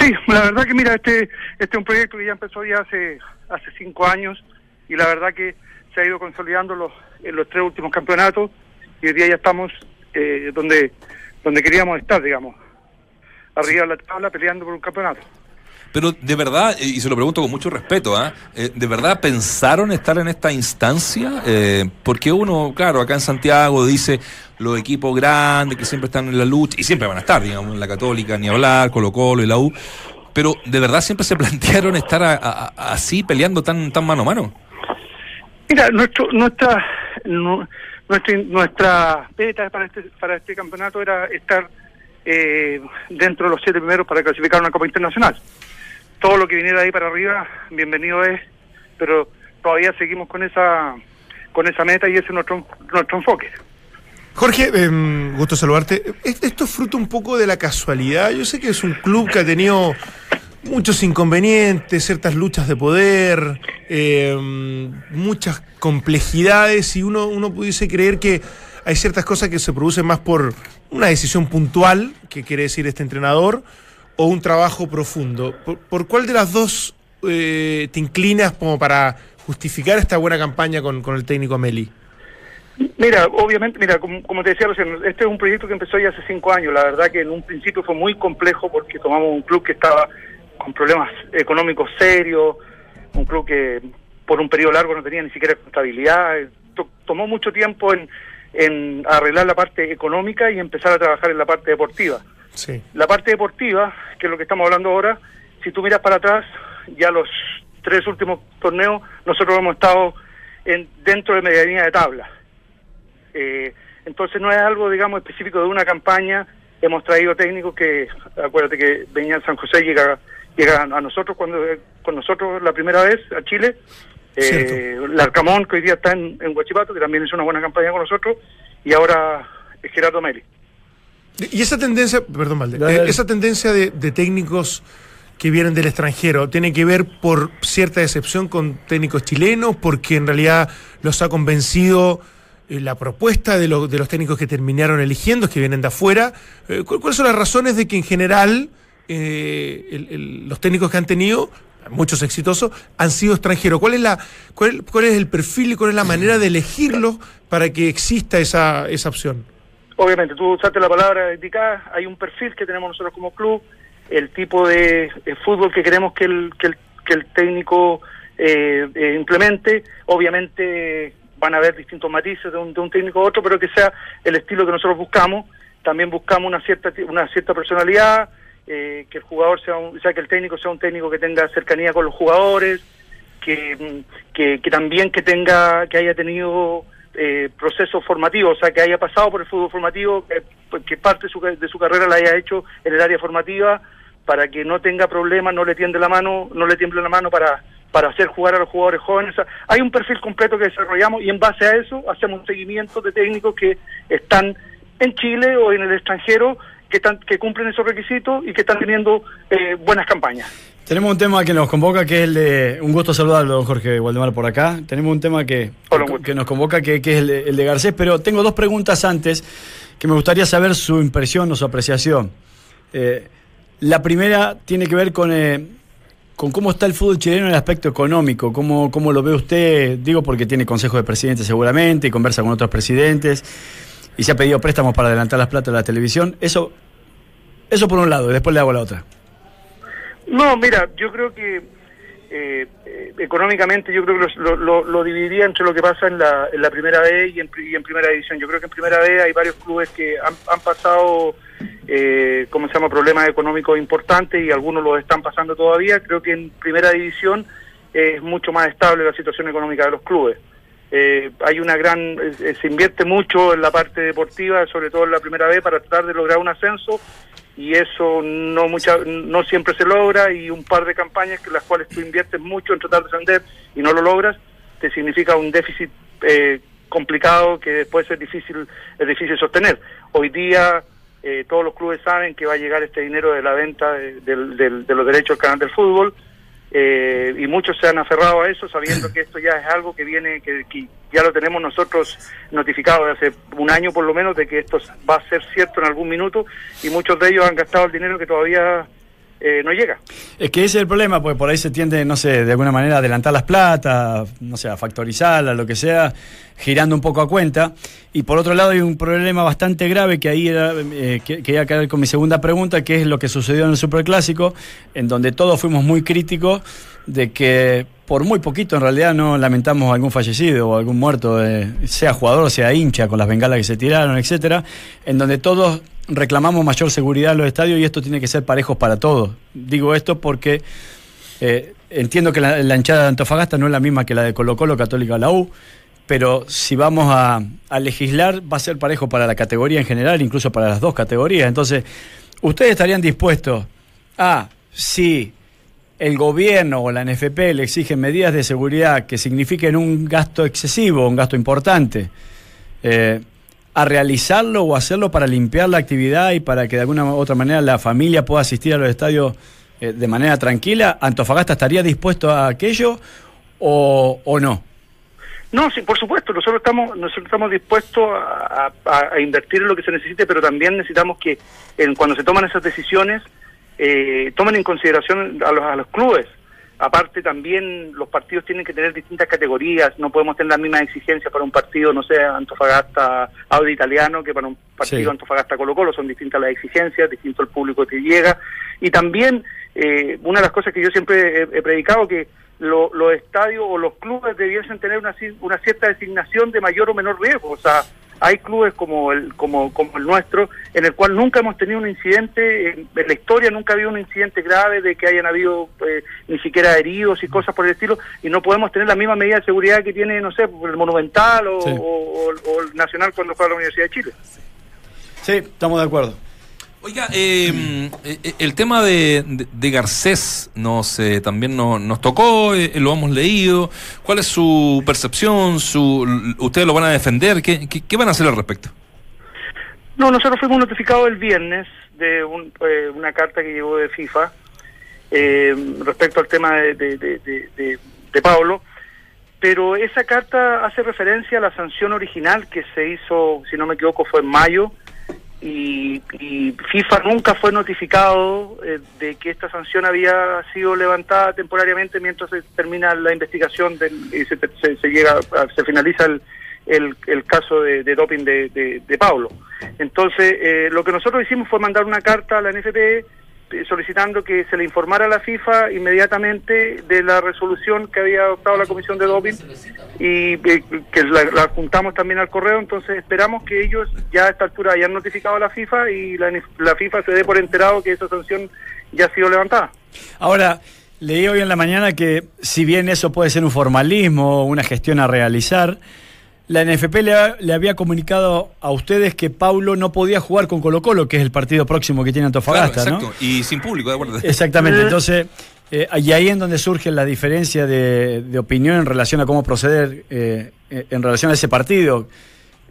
Sí, la verdad que mira, este, este es un proyecto que ya empezó ya hace, hace cinco años y la verdad que se ha ido consolidando los, en los tres últimos campeonatos y hoy día ya estamos eh, donde, donde queríamos estar, digamos, arriba de la tabla peleando por un campeonato. Pero de verdad, y se lo pregunto con mucho respeto, ¿ah? Eh, ¿de verdad pensaron estar en esta instancia? Eh, porque uno, claro, acá en Santiago dice los equipos grandes que siempre están en la lucha, y siempre van a estar, digamos, en la Católica, ni hablar, Colo Colo y la U. Pero ¿de verdad siempre se plantearon estar a- así, peleando tan, tan mano a mano? Mira, nuestro, nuestra, nu- nuestra, nuestra meta para este, para este campeonato era estar eh, dentro de los siete primeros para clasificar una Copa Internacional. Todo lo que viniera de ahí para arriba, bienvenido es, pero todavía seguimos con esa con esa meta y ese es nuestro, nuestro enfoque. Jorge, em, gusto saludarte. ¿Es- ¿Esto es fruto un poco de la casualidad? Yo sé que es un club que ha tenido muchos inconvenientes, ciertas luchas de poder, em, muchas complejidades y uno, uno pudiese creer que hay ciertas cosas que se producen más por una decisión puntual, que quiere decir este entrenador, o un trabajo profundo. ¿Por, por cuál de las dos eh, te inclinas como para justificar esta buena campaña con, con el técnico Ameli? Mira, obviamente, mira, como, te decía recién, este es un proyecto que empezó ya hace cinco años. La verdad que en un principio fue muy complejo porque tomamos un club que estaba con problemas económicos serios, un club que por un periodo largo no tenía ni siquiera contabilidad. To- tomó mucho tiempo en, en arreglar la parte económica y empezar a trabajar en la parte deportiva. Sí. La parte deportiva, que es lo que estamos hablando ahora, si tú miras para atrás, ya los tres últimos torneos, nosotros hemos estado en, dentro de medianía de tabla. Eh, entonces no es algo, digamos, específico de una campaña. Hemos traído técnicos que, acuérdate que Beñat San José llega, llega a nosotros cuando con nosotros la primera vez a Chile. Eh. Larcamón, que hoy día está en, en Huachipato, que también hizo una buena campaña con nosotros, y ahora es Gerardo Meli. Y esa tendencia, perdón, Valde, eh, esa tendencia de, de técnicos que vienen del extranjero, ¿tiene que ver por cierta decepción con técnicos chilenos? Porque en realidad los ha convencido eh, la propuesta de, los de los técnicos que terminaron eligiendo, que vienen de afuera. Eh, ¿cu- ¿Cuáles son las razones de que en general eh, el- el- los técnicos que han tenido, muchos exitosos, han sido extranjeros? ¿Cuál es, la, cuál, cuál es el perfil y cuál es la manera de elegirlos para que exista esa, esa opción? Obviamente, tú usaste la palabra indicada, hay un perfil que tenemos nosotros como club, el tipo de, de fútbol que queremos que el, que el, técnico eh, eh, implemente, obviamente van a haber distintos matices de un, de un técnico a otro, pero que sea el estilo que nosotros buscamos, también buscamos una cierta una cierta personalidad, eh, que el jugador sea, un, sea, que el técnico sea un técnico que tenga cercanía con los jugadores, que, mm, que, que también que tenga que haya tenido eh, procesos formativos, o sea, que haya pasado por el fútbol formativo, que, parte su, de su carrera la haya hecho en el área formativa, para que no tenga problemas, no le tiende la mano, no le tiemble la mano para para hacer jugar a los jugadores jóvenes. Hay un perfil completo que desarrollamos y en base a eso hacemos un seguimiento de técnicos que están en Chile o en el extranjero que, están, que cumplen esos requisitos y que están teniendo eh, buenas campañas. Tenemos un tema que nos convoca, que es el de. Un gusto saludarlo, don Jorge Waldemar, por acá. Tenemos un tema que, Hola, un gusto. que nos convoca, que, que es el de, el de Garcés, pero tengo dos preguntas antes que me gustaría saber su impresión o su apreciación. Eh, la primera tiene que ver con, eh, con cómo está el fútbol chileno en el aspecto económico, cómo, cómo lo ve usted, digo porque tiene consejo de presidente seguramente y conversa con otros presidentes y se ha pedido préstamos para adelantar las plata de la televisión. Eso, eso por un lado, y después le hago la otra. No, mira, yo creo que eh, eh, económicamente yo creo que lo, lo- dividiría entre lo que pasa en la, en la primera B y en, primera división. Yo creo que en primera B hay varios clubes que han, han pasado, eh, ¿cómo se llama?, problemas económicos importantes y algunos los están pasando todavía. Creo que en primera división eh, es mucho más estable la situación económica de los clubes. Eh, hay una gran, se invierte mucho en la parte deportiva, sobre todo en la primera B, para tratar de lograr un ascenso y eso no mucha, no siempre se logra y un par de campañas que las cuales tú inviertes mucho en tratar de ascender y no lo logras te significa un déficit eh, complicado que después es difícil es difícil sostener. Hoy día eh, todos los clubes saben que va a llegar este dinero de la venta de, del- de los derechos del canal del fútbol eh, y muchos se han aferrado a eso sabiendo que esto ya es algo que viene, que, ya lo tenemos nosotros notificado de hace un año por lo menos de que esto va a ser cierto en algún minuto y muchos de ellos han gastado el dinero que todavía eh, no llega. Es que ese es el problema, porque por ahí se tiende, no sé, de alguna manera adelantar las platas, no sé, a factorizarlas, lo que sea, girando un poco a cuenta. Y por otro lado hay un problema bastante grave que ahí era, eh, que, caer con mi segunda pregunta, que es lo que sucedió en el Superclásico, en donde todos fuimos muy críticos de que por muy poquito en realidad no lamentamos algún fallecido o algún muerto, eh, sea jugador sea hincha, con las bengalas que se tiraron, etcétera, en donde todos reclamamos mayor seguridad en los estadios y esto tiene que ser parejos para todos. Digo esto porque eh, entiendo que la, la hinchada de Antofagasta no es la misma que la de Colo Colo, Católica la U, pero si vamos a, a legislar va a ser parejo para la categoría en general, incluso para las dos categorías. Entonces, ¿ustedes estarían dispuestos a, si el gobierno o la NFP le exigen medidas de seguridad que signifiquen un gasto excesivo, un gasto importante, eh, a realizarlo o hacerlo para limpiar la actividad y para que de alguna u otra manera la familia pueda asistir a los estadios eh, de manera tranquila, ¿Antofagasta estaría dispuesto a aquello o, o no? No, sí, por supuesto, nosotros estamos nosotros estamos dispuestos a, a- a invertir en lo que se necesite, pero también necesitamos que en, cuando se toman esas decisiones eh, tomen en consideración a los, a los clubes. Aparte también los partidos tienen que tener distintas categorías, no podemos tener las mismas exigencias para un partido, no sé, Antofagasta Audi Italiano que para un partido Sí. Antofagasta Colo Colo, son distintas las exigencias, distinto el público que llega. Y también eh, una de las cosas que yo siempre he, he predicado que lo- los estadios o los clubes debiesen tener una, una cierta designación de mayor o menor riesgo. O sea, hay clubes como el, como, como el nuestro, en el cual nunca hemos tenido un incidente, en, en la historia nunca ha habido un incidente grave de que hayan habido eh, ni siquiera heridos y cosas por el estilo, y no podemos tener la misma medida de seguridad que tiene, no sé, el Monumental o, Sí. o- o- o el Nacional cuando juega la Universidad de Chile. Sí, estamos de acuerdo. Oiga, eh, eh, el tema de, de- Garcés nos, eh, también no- nos tocó, eh, lo hemos leído. ¿Cuál es su percepción? Su, ¿Ustedes lo van a defender? ¿Qué, qué, van a hacer al respecto? No, nosotros fuimos notificados el viernes de un- eh, una carta que llegó de FIFA eh, respecto al tema de- de- de Pablo, pero esa carta hace referencia a la sanción original que se hizo, si no me equivoco, fue en mayo, y, y FIFA nunca fue notificado eh, de que esta sanción había sido levantada temporariamente mientras se termina la investigación del, y se, se- se llega a- se finaliza el, el, el caso de, doping de, de, de Pablo. Entonces, eh, lo que nosotros hicimos fue mandar una carta a la NFP solicitando que se le informara a la FIFA inmediatamente de la resolución que había adoptado la Comisión de Doping y eh, que la, juntamos también al correo, entonces esperamos que ellos ya a esta altura hayan notificado a la FIFA y la, FIFA se dé por enterado que esa sanción ya ha sido levantada. Ahora, leí hoy en la mañana que si bien eso puede ser un formalismo, una gestión a realizar, la NFP le, ha- le había comunicado a ustedes que Paulo no podía jugar con Colo Colo, que es el partido próximo que tiene Antofagasta, Claro, ¿no? exacto. Y sin público, de acuerdo. Exactamente, entonces, eh, y ahí en donde surge la diferencia de, de opinión en relación a cómo proceder eh, eh, en relación a ese partido.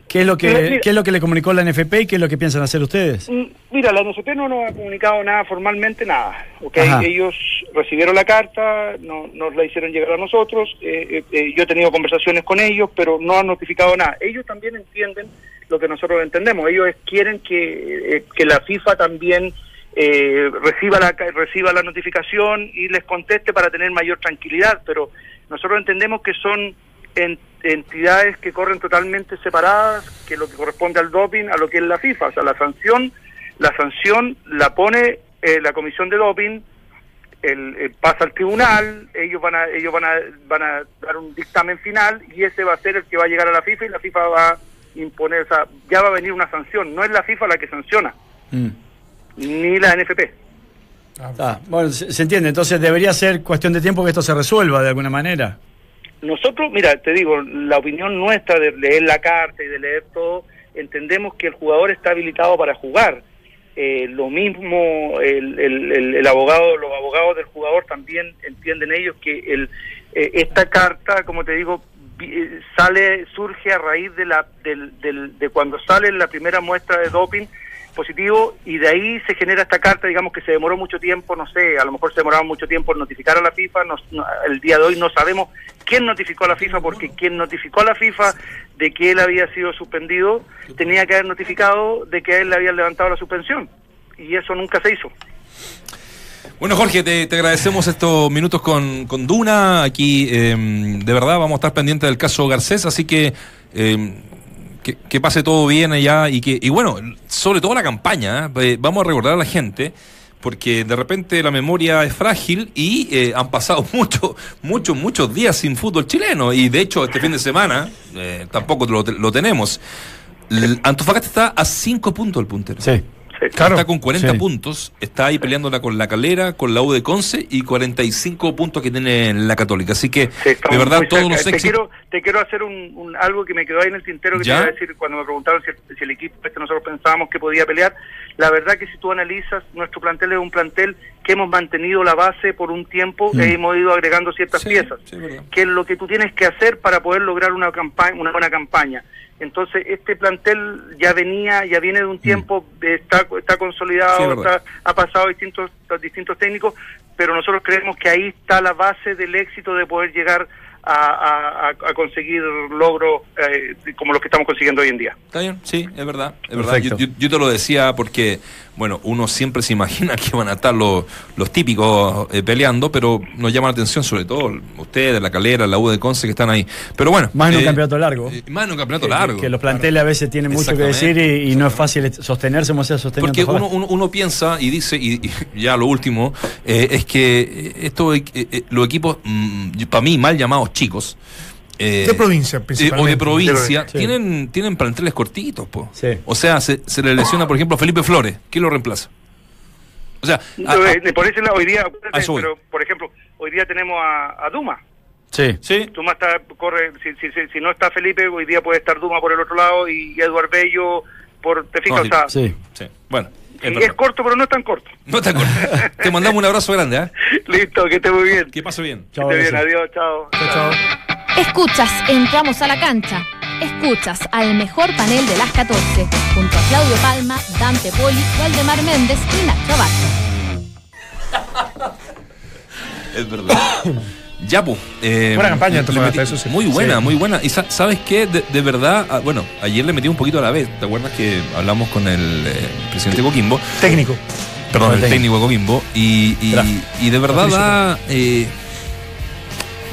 ¿Qué es, lo que, mira. ¿Qué es lo que le comunicó la NFP y qué es lo que piensan hacer ustedes? Mm, Mira, la NCP no nos ha comunicado nada formalmente, nada. ¿ok? Ajá. Ellos recibieron la carta, no, nos la hicieron llegar a nosotros, eh, eh, eh, yo he tenido conversaciones con ellos, pero no han notificado nada. Ellos también entienden lo que nosotros entendemos. Ellos quieren que, eh, que la FIFA también eh, reciba, la, reciba la notificación y les conteste para tener mayor tranquilidad, pero nosotros entendemos que son en- entidades que corren totalmente separadas, que lo que corresponde al doping, a lo que es la FIFA. O sea, la sanción, la sanción la pone eh, la comisión de doping el, eh, pasa al tribunal, ellos van a ellos van a van a dar un dictamen final y ese va a ser el que va a llegar a la FIFA y la FIFA va a imponer, o sea, ya va a venir una sanción, no es la FIFA la que sanciona, Mm. ni la NFP. Ah, bueno, se, se entiende. Entonces debería ser cuestión de tiempo que esto se resuelva de alguna manera. Nosotros, mira, te digo, la opinión nuestra de leer la carta y de leer todo, entendemos que el jugador está habilitado para jugar. Eh, lo mismo el, el- el- el abogado, los abogados del jugador también entienden ellos que el, eh, esta carta, como te digo, eh, sale, surge a raíz de la, del, del- de cuando sale la primera muestra de doping y de ahí se genera esta carta, digamos que se demoró mucho tiempo, no sé, a lo mejor se demoraba mucho tiempo en notificar a la FIFA, no- no- el día de hoy no sabemos quién notificó a la FIFA, porque quien notificó a la FIFA de que él había sido suspendido, tenía que haber notificado de que a él le habían levantado la suspensión, y eso nunca se hizo. Bueno, Jorge, te, te agradecemos estos minutos con, con Duna. Aquí, eh, de verdad, vamos a estar pendientes del caso Garcés, así que, eh, que pase todo bien allá y que y bueno, sobre todo la campaña, ¿eh? Eh, vamos a recordar a la gente. Porque de repente la memoria es frágil y eh, han pasado muchos, muchos, muchos días sin fútbol chileno. Y de hecho, este fin de semana tampoco lo, lo tenemos. Antofagasta está a cinco puntos el puntero. Sí. Claro. Está con 40 Sí. puntos, está ahí peleándola con la Calera, con la U de Conce y 45 puntos que tiene la Católica. Así que, Sí, de verdad, todos cerca. los te éxitos. quiero te quiero hacer un, un- algo que me quedó ahí en el tintero que ¿Ya? te iba a decir cuando me preguntaron si, el- si el equipo este nosotros pensábamos que podía pelear la verdad que si tú analizas nuestro plantel es un plantel que hemos mantenido la base por un tiempo Mm. e hemos ido agregando ciertas Sí, piezas que es lo que tú tienes que hacer para poder lograr una campaña una buena campaña entonces este plantel ya venía ya viene de un tiempo está está consolidado está- ha pasado distintos distintos técnicos pero nosotros creemos que ahí está la base del éxito de poder llegar a, a- a- a conseguir logros eh, como los que estamos consiguiendo hoy en día. Está bien, sí, es verdad. Es verdad. Yo- yo te lo decía porque, bueno, uno siempre se imagina que van a estar los, los típicos eh, peleando, pero nos llama la atención sobre todo ustedes, la Calera, la U de Conce que están ahí. Pero bueno. Más en un eh, campeonato largo. eh, más en un campeonato largo. Que los planteles a veces tienen mucho que decir y, y no es fácil sostenerse como se ha sostenido. Porque uno, uno, uno piensa y dice, y, y ya lo último, es que eh, los equipos, para mí, mal llamados chicos, eh, De provincia, eh, o de provincia, Sí. tienen, tienen planteles cortitos, po. Sí. O sea, se, se le lesiona, por ejemplo, a Felipe Flores. ¿Quién lo reemplaza? O sea, a- a- Entonces, por ese lado, hoy día, pero por ejemplo, hoy día tenemos a, a Duma. Sí. sí, Duma está, corre, si, si, si, si no está Felipe, hoy día puede estar Duma por el otro lado y, Eduardo Bello por, te fijas, No, o sea, Sí. sí. Bueno, y es es, corto, pero no es tan corto. No te acuerdas. Te mandamos un abrazo grande, ¿eh? Listo, que esté muy bien. Que pase bien. Que Chao, esté bien, adiós, chao. Chao, chao. Escuchas, entramos a la cancha. Escuchas al mejor panel de las 14, junto a Claudio Palma, Dante Poli, Waldemar Méndez y Nacho Abarca. Es verdad. Ya, pues. eh, Buena campaña, metí- eso sí. Muy buena, Sí. muy buena. Y sa- ¿sabes qué? De, de verdad, ah, bueno, ayer le metí un poquito a la vez. ¿Te acuerdas que hablamos con el eh, presidente Coquimbo? Técnico. Perdón, el técnico. Coquimbo. Y, y, Gra- y de verdad da. eh,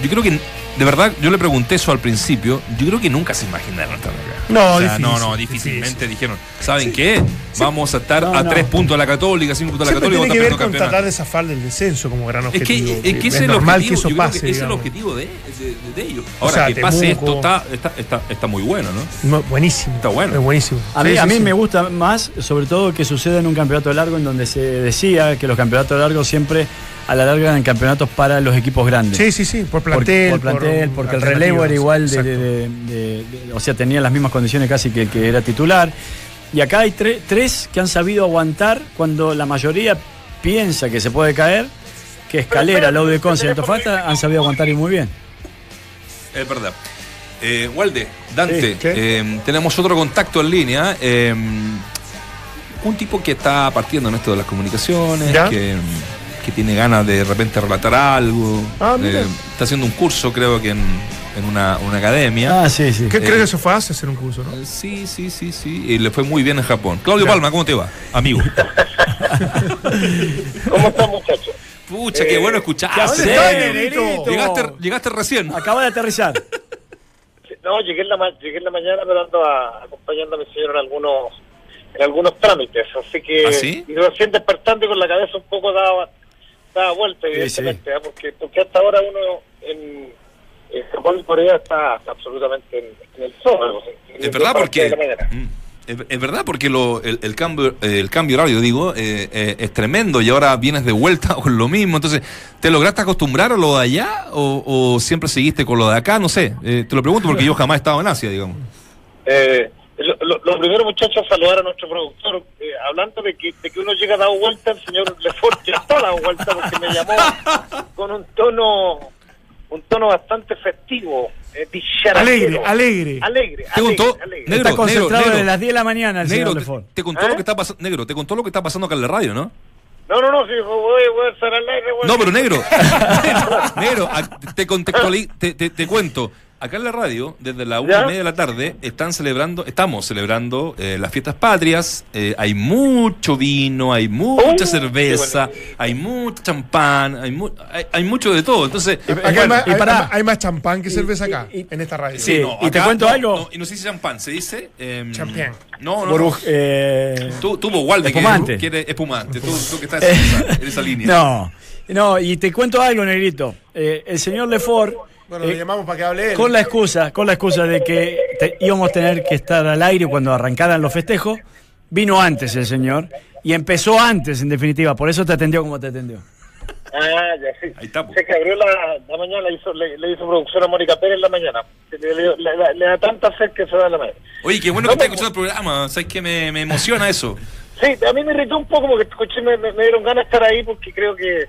yo creo que. De verdad, yo le pregunté eso al principio. Yo creo que nunca se imaginaron estar acá. No, O sea, difícil, no, no, difícilmente difícil. dijeron, ¿saben qué? Vamos a estar No, a no. tres puntos de la Católica, cinco puntos de la Siempre Católica, tiene que ver vamos a con tratar de zafar del descenso como gran Es que, objetivo. es que ese es es el normal objetivo, que eso pase. que ese es el objetivo de, de- de ellos. O Ahora, sea, que pase Temuco- esto está, está, está, está muy bueno, ¿no? No, buenísimo. Está bueno. Es buenísimo. A mí, Sí, a mí sí. me gusta más, sobre todo, que suceda en un campeonato largo en donde se decía que los campeonatos largos siempre alargan en campeonatos para los equipos grandes. Sí, sí, sí, por Por- plantel. por, plantel, porque el relevo era igual, de, de- de- de- de- o sea, tenía las mismas condiciones casi que el que era titular. Y acá hay tre- tres que han sabido aguantar cuando la mayoría piensa que se puede caer, que Escalera, Lau de Conce y Antofagasta han sabido aguantar y muy bien. Es verdad. Eh, Walde, Dante, eh, tenemos otro contacto en línea. eh, un tipo que está partiendo en esto de las comunicaciones, ¿Ya? que, que tiene ganas de de repente relatar algo. Ah, mira. eh, está haciendo un curso, creo que en, en una, una academia. Ah, sí, sí. ¿Qué Eh, creo que eso fue hace hacer un curso, no? Eh, Sí, sí, sí, sí. Y le fue muy bien en Japón. Claudio. Palma, ¿cómo te va? Amigo. ¿Cómo están, muchachos? Pucha, qué bueno escucharte. Llegaste, llegaste recién. Acaba de aterrizar. No, llegué en la, ma- llegué en la mañana, pero ando a- acompañando a mi señor en algunos en algunos trámites, así que ¿Ah, sí? y recién despertando y con la cabeza un poco dada vuelta, Sí, evidentemente, ¿eh? porque, porque hasta ahora uno en, en Japón y Corea está, está absolutamente en, en el sol. Es verdad porque mm, es, es verdad porque lo, el, el cambio el cambio horario digo eh, eh, es tremendo y ahora vienes de vuelta con lo mismo entonces te lograste acostumbrar a lo de allá o, o siempre seguiste con lo de acá no sé eh, te lo pregunto porque yo jamás he estado en Asia digamos Eh, lo, lo- lo primero, muchachos, saludar a nuestro productor. Hablando de que, de que uno llega dado vuelta, el señor Lefort ya está dado vuelta porque me llamó con un tono un tono bastante festivo, eh. Alegre, alegre. Alegre, Te contó- alegre. Negro, Está concentrado negro, desde las 10 de la mañana el negro señor te, Lefort. te contó ¿Eh? lo que está pasando negro te contó lo que está pasando acá en la radio no No, no, no, sí, voy, voy a estar al aire. voy no pero negro negro te, te, te cuento Acá en la radio, desde la una y media de la tarde, están celebrando, estamos celebrando eh, las fiestas patrias. eh, hay mucho vino, hay mucha Uh, cerveza, bueno. hay mucho champán, hay, mu- hay, hay mucho de todo. Entonces, Acá hay, más, y hay- más champán que cerveza y- acá, y- en esta radio. Sí. no, ¿y te cuento no, algo? no, y no se dice champán, se dice. em, Champán. No, no, Burbuj- no. eh, Tú, tú Walde, que Espumante. eres- que eres espumante. Tú, tú que estás en esa, en esa línea. no, no, y te cuento algo, Negrito. Eh, el señor Lefort, Bueno, eh, lo llamamos para que hable él. con la excusa, con la excusa de que te- íbamos a tener que estar al aire cuando arrancaran los festejos, vino antes el señor y empezó antes, en definitiva. Por eso te atendió como te atendió. Ah, ya sí. Ahí está. Sé que abrió la, la mañana, le hizo, le, le hizo producción a Mónica Pérez en la mañana. Le, le- le- le da tanta sed que se da la mañana. Oye, qué bueno No, que estás escuchando el programa. ¿Sabes que me, me emociona eso? Sí, a mí me irritó un poco porque escuché, me, me- me dieron ganas de estar ahí porque creo que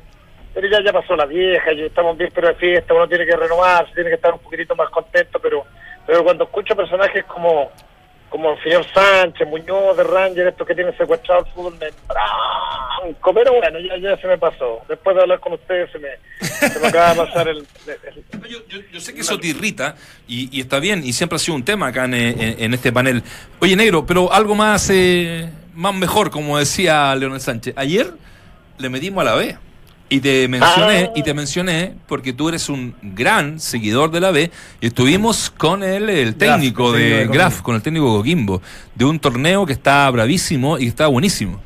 pero ya, ya pasó la vieja, ya estamos bien pero de fiesta, uno tiene que renovarse, tiene que estar un poquitito más contento, pero pero cuando escucho personajes como como el señor Sánchez, Muñoz de Ranger, estos que tienen secuestrado el fútbol, me branco, pero bueno, ya, ya se me pasó. Después de hablar con ustedes se me, se me acaba de pasar el... yo- yo sé que eso te irrita y, y está bien y siempre ha sido un tema acá en, en- en este panel. Oye, negro, pero algo más, eh, más mejor, como decía Leonel Sánchez. Ayer le metimos a la B y te mencioné Ah. y te mencioné porque tú eres un gran seguidor de la B y estuvimos con el, el técnico el técnico de de Graf, con el técnico Coquimbo, de un torneo que está bravísimo y que está buenísimo.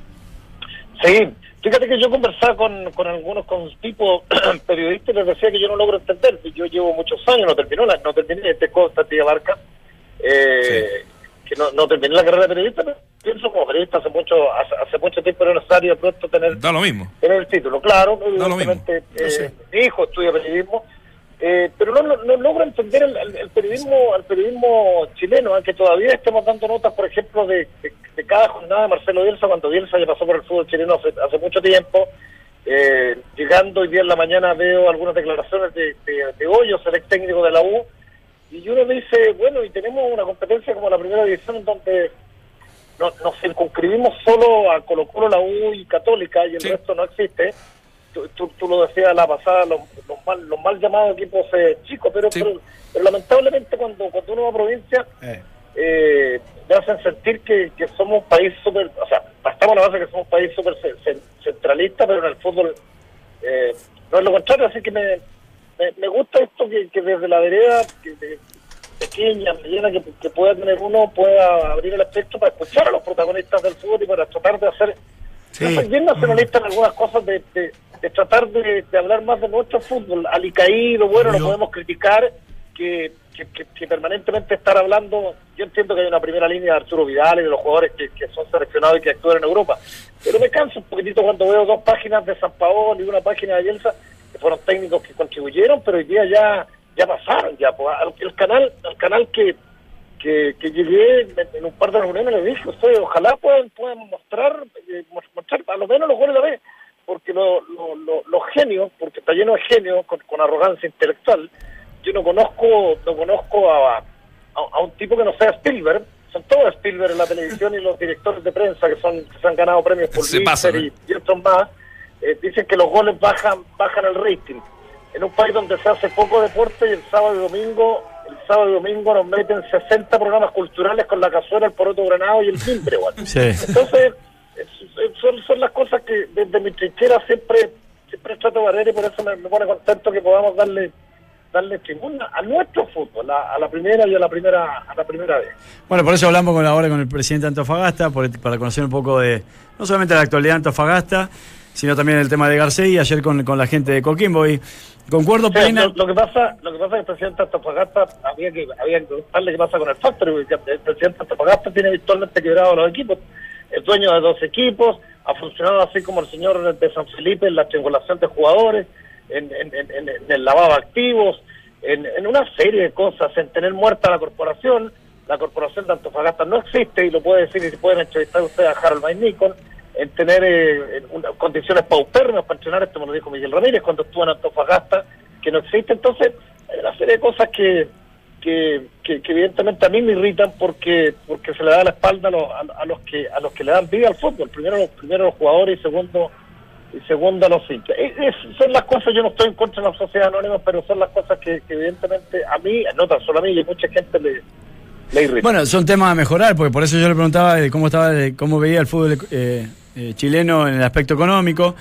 Sí, fíjate que yo conversaba con, con algunos con tipos periodistas y les decía que yo no logro entender. Yo llevo muchos años, no terminó la, no terminé este Costa, tía Barca, eh, que no, no terminé la carrera de periodista, pero pienso como periodista hace mucho, hace, hace mucho tiempo era necesario de pronto tener Da lo mismo. tener el título, claro, Da lo mismo. eh, mi hijo estudia periodismo, eh, pero no, no, no logro entender el, el- el periodismo el periodismo chileno, aunque todavía estemos dando notas, por ejemplo, de, de- de cada jornada de Marcelo Bielsa, cuando Bielsa ya pasó por el fútbol chileno hace, hace mucho tiempo, eh, llegando hoy día en la mañana veo algunas declaraciones de, de, de Hoyos, el ex técnico de la U, y uno dice, bueno, y tenemos una competencia como la primera división donde no, nos circunscribimos solo a Colo Colo, la U y Católica y el Sí. resto no existe. Tú, tú, tú lo decías la pasada, los, los mal, los mal llamados equipos eh, chicos, pero, Sí. pero, pero lamentablemente cuando, cuando uno va a provincia eh, me hacen sentir que, que somos un país súper, o sea, estamos la base que somos un país súper ce- ce- centralista, pero en el fútbol eh, no es lo contrario, así que me, me, me gusta esto que, que desde la vereda que de- pequeña, mediana, que, que pueda tener uno, pueda abrir el espectro para escuchar a los protagonistas del fútbol y para tratar de hacer, Sí. yo soy bien nacionalista en algunas cosas, de, de, de tratar de, de hablar más de nuestro fútbol, alicaído, bueno, lo podemos criticar, que, que, que- que permanentemente estar hablando, yo entiendo que hay una primera línea de Arturo Vidal y de los jugadores que, que son seleccionados y que actúan en Europa, pero me canso un poquitito cuando veo dos páginas de San Paolo y una página de Bielsa, que fueron técnicos que contribuyeron, pero hoy día ya ya pasaron, ya pues, al- el canal, el canal que, que, que llegué en, un par de reuniones les dije, ustedes ojalá puedan, puedan mostrar, eh, mos- mostrar a lo menos los goles de la vez, porque lo- lo- lo- los genios, porque está lleno de genios con, con arrogancia intelectual, yo no conozco, no conozco a, a, a un tipo que no sea Spielberg, son todos Spielberg en la televisión y los directores de prensa que son que se han ganado premios por Se pasan, y, ¿eh? y otros más, eh, dicen que los goles bajan, bajan el rating. En un país donde se hace poco deporte y el sábado y domingo, el sábado y domingo nos meten 60 programas culturales con la cazuela, el poroto granado y el timbre, igual. Sí. Entonces, es- es- son, son las cosas que desde mi trinchera siempre siempre trato de barrer y por eso me, me pone contento que podamos darle darle tribuna a nuestro fútbol, a, a la primera y a la primera a la primera vez. Bueno, por eso hablamos con ahora con el presidente de Antofagasta, por- para conocer un poco de, no solamente la actualidad de Antofagasta, sino también el tema de García y ayer con, con la gente de Coquimbo. Y concuerdo O sea, plena. lo, lo que pasa, lo que pasa es que el presidente Antofagasta había que había que preguntarle qué pasa con el Factory, porque el presidente Antofagasta tiene virtualmente quebrado los equipos, es dueño de dos equipos, ha funcionado así como el señor de San Felipe en la triangulación de jugadores, en, en- en- en- en el lavado de activos, en, en una serie de cosas, en tener muerta la corporación, la corporación de Antofagasta no existe, y lo puede decir y pueden entrevistar ustedes a Harold May Nikon, en tener eh, una- condiciones paupérrimas para entrenar, esto me lo dijo Miguel Ramírez cuando estuvo en Antofagasta, que no existe. Entonces, hay una serie de cosas que, que, que- evidentemente a mí me irritan porque porque se le da la espalda a los, a, a los que a los que le dan vida al fútbol. Primero, los- primero los jugadores y segundo y segundo a los hinchas. Son las cosas, yo no estoy en contra de la sociedad anónima, pero son las cosas que, evidentemente a mí, no tan solo a mí, y a mucha gente le. Bueno, son temas a mejorar, porque por eso yo le preguntaba cómo estaba, cómo veía el fútbol eh, eh, chileno en el aspecto económico,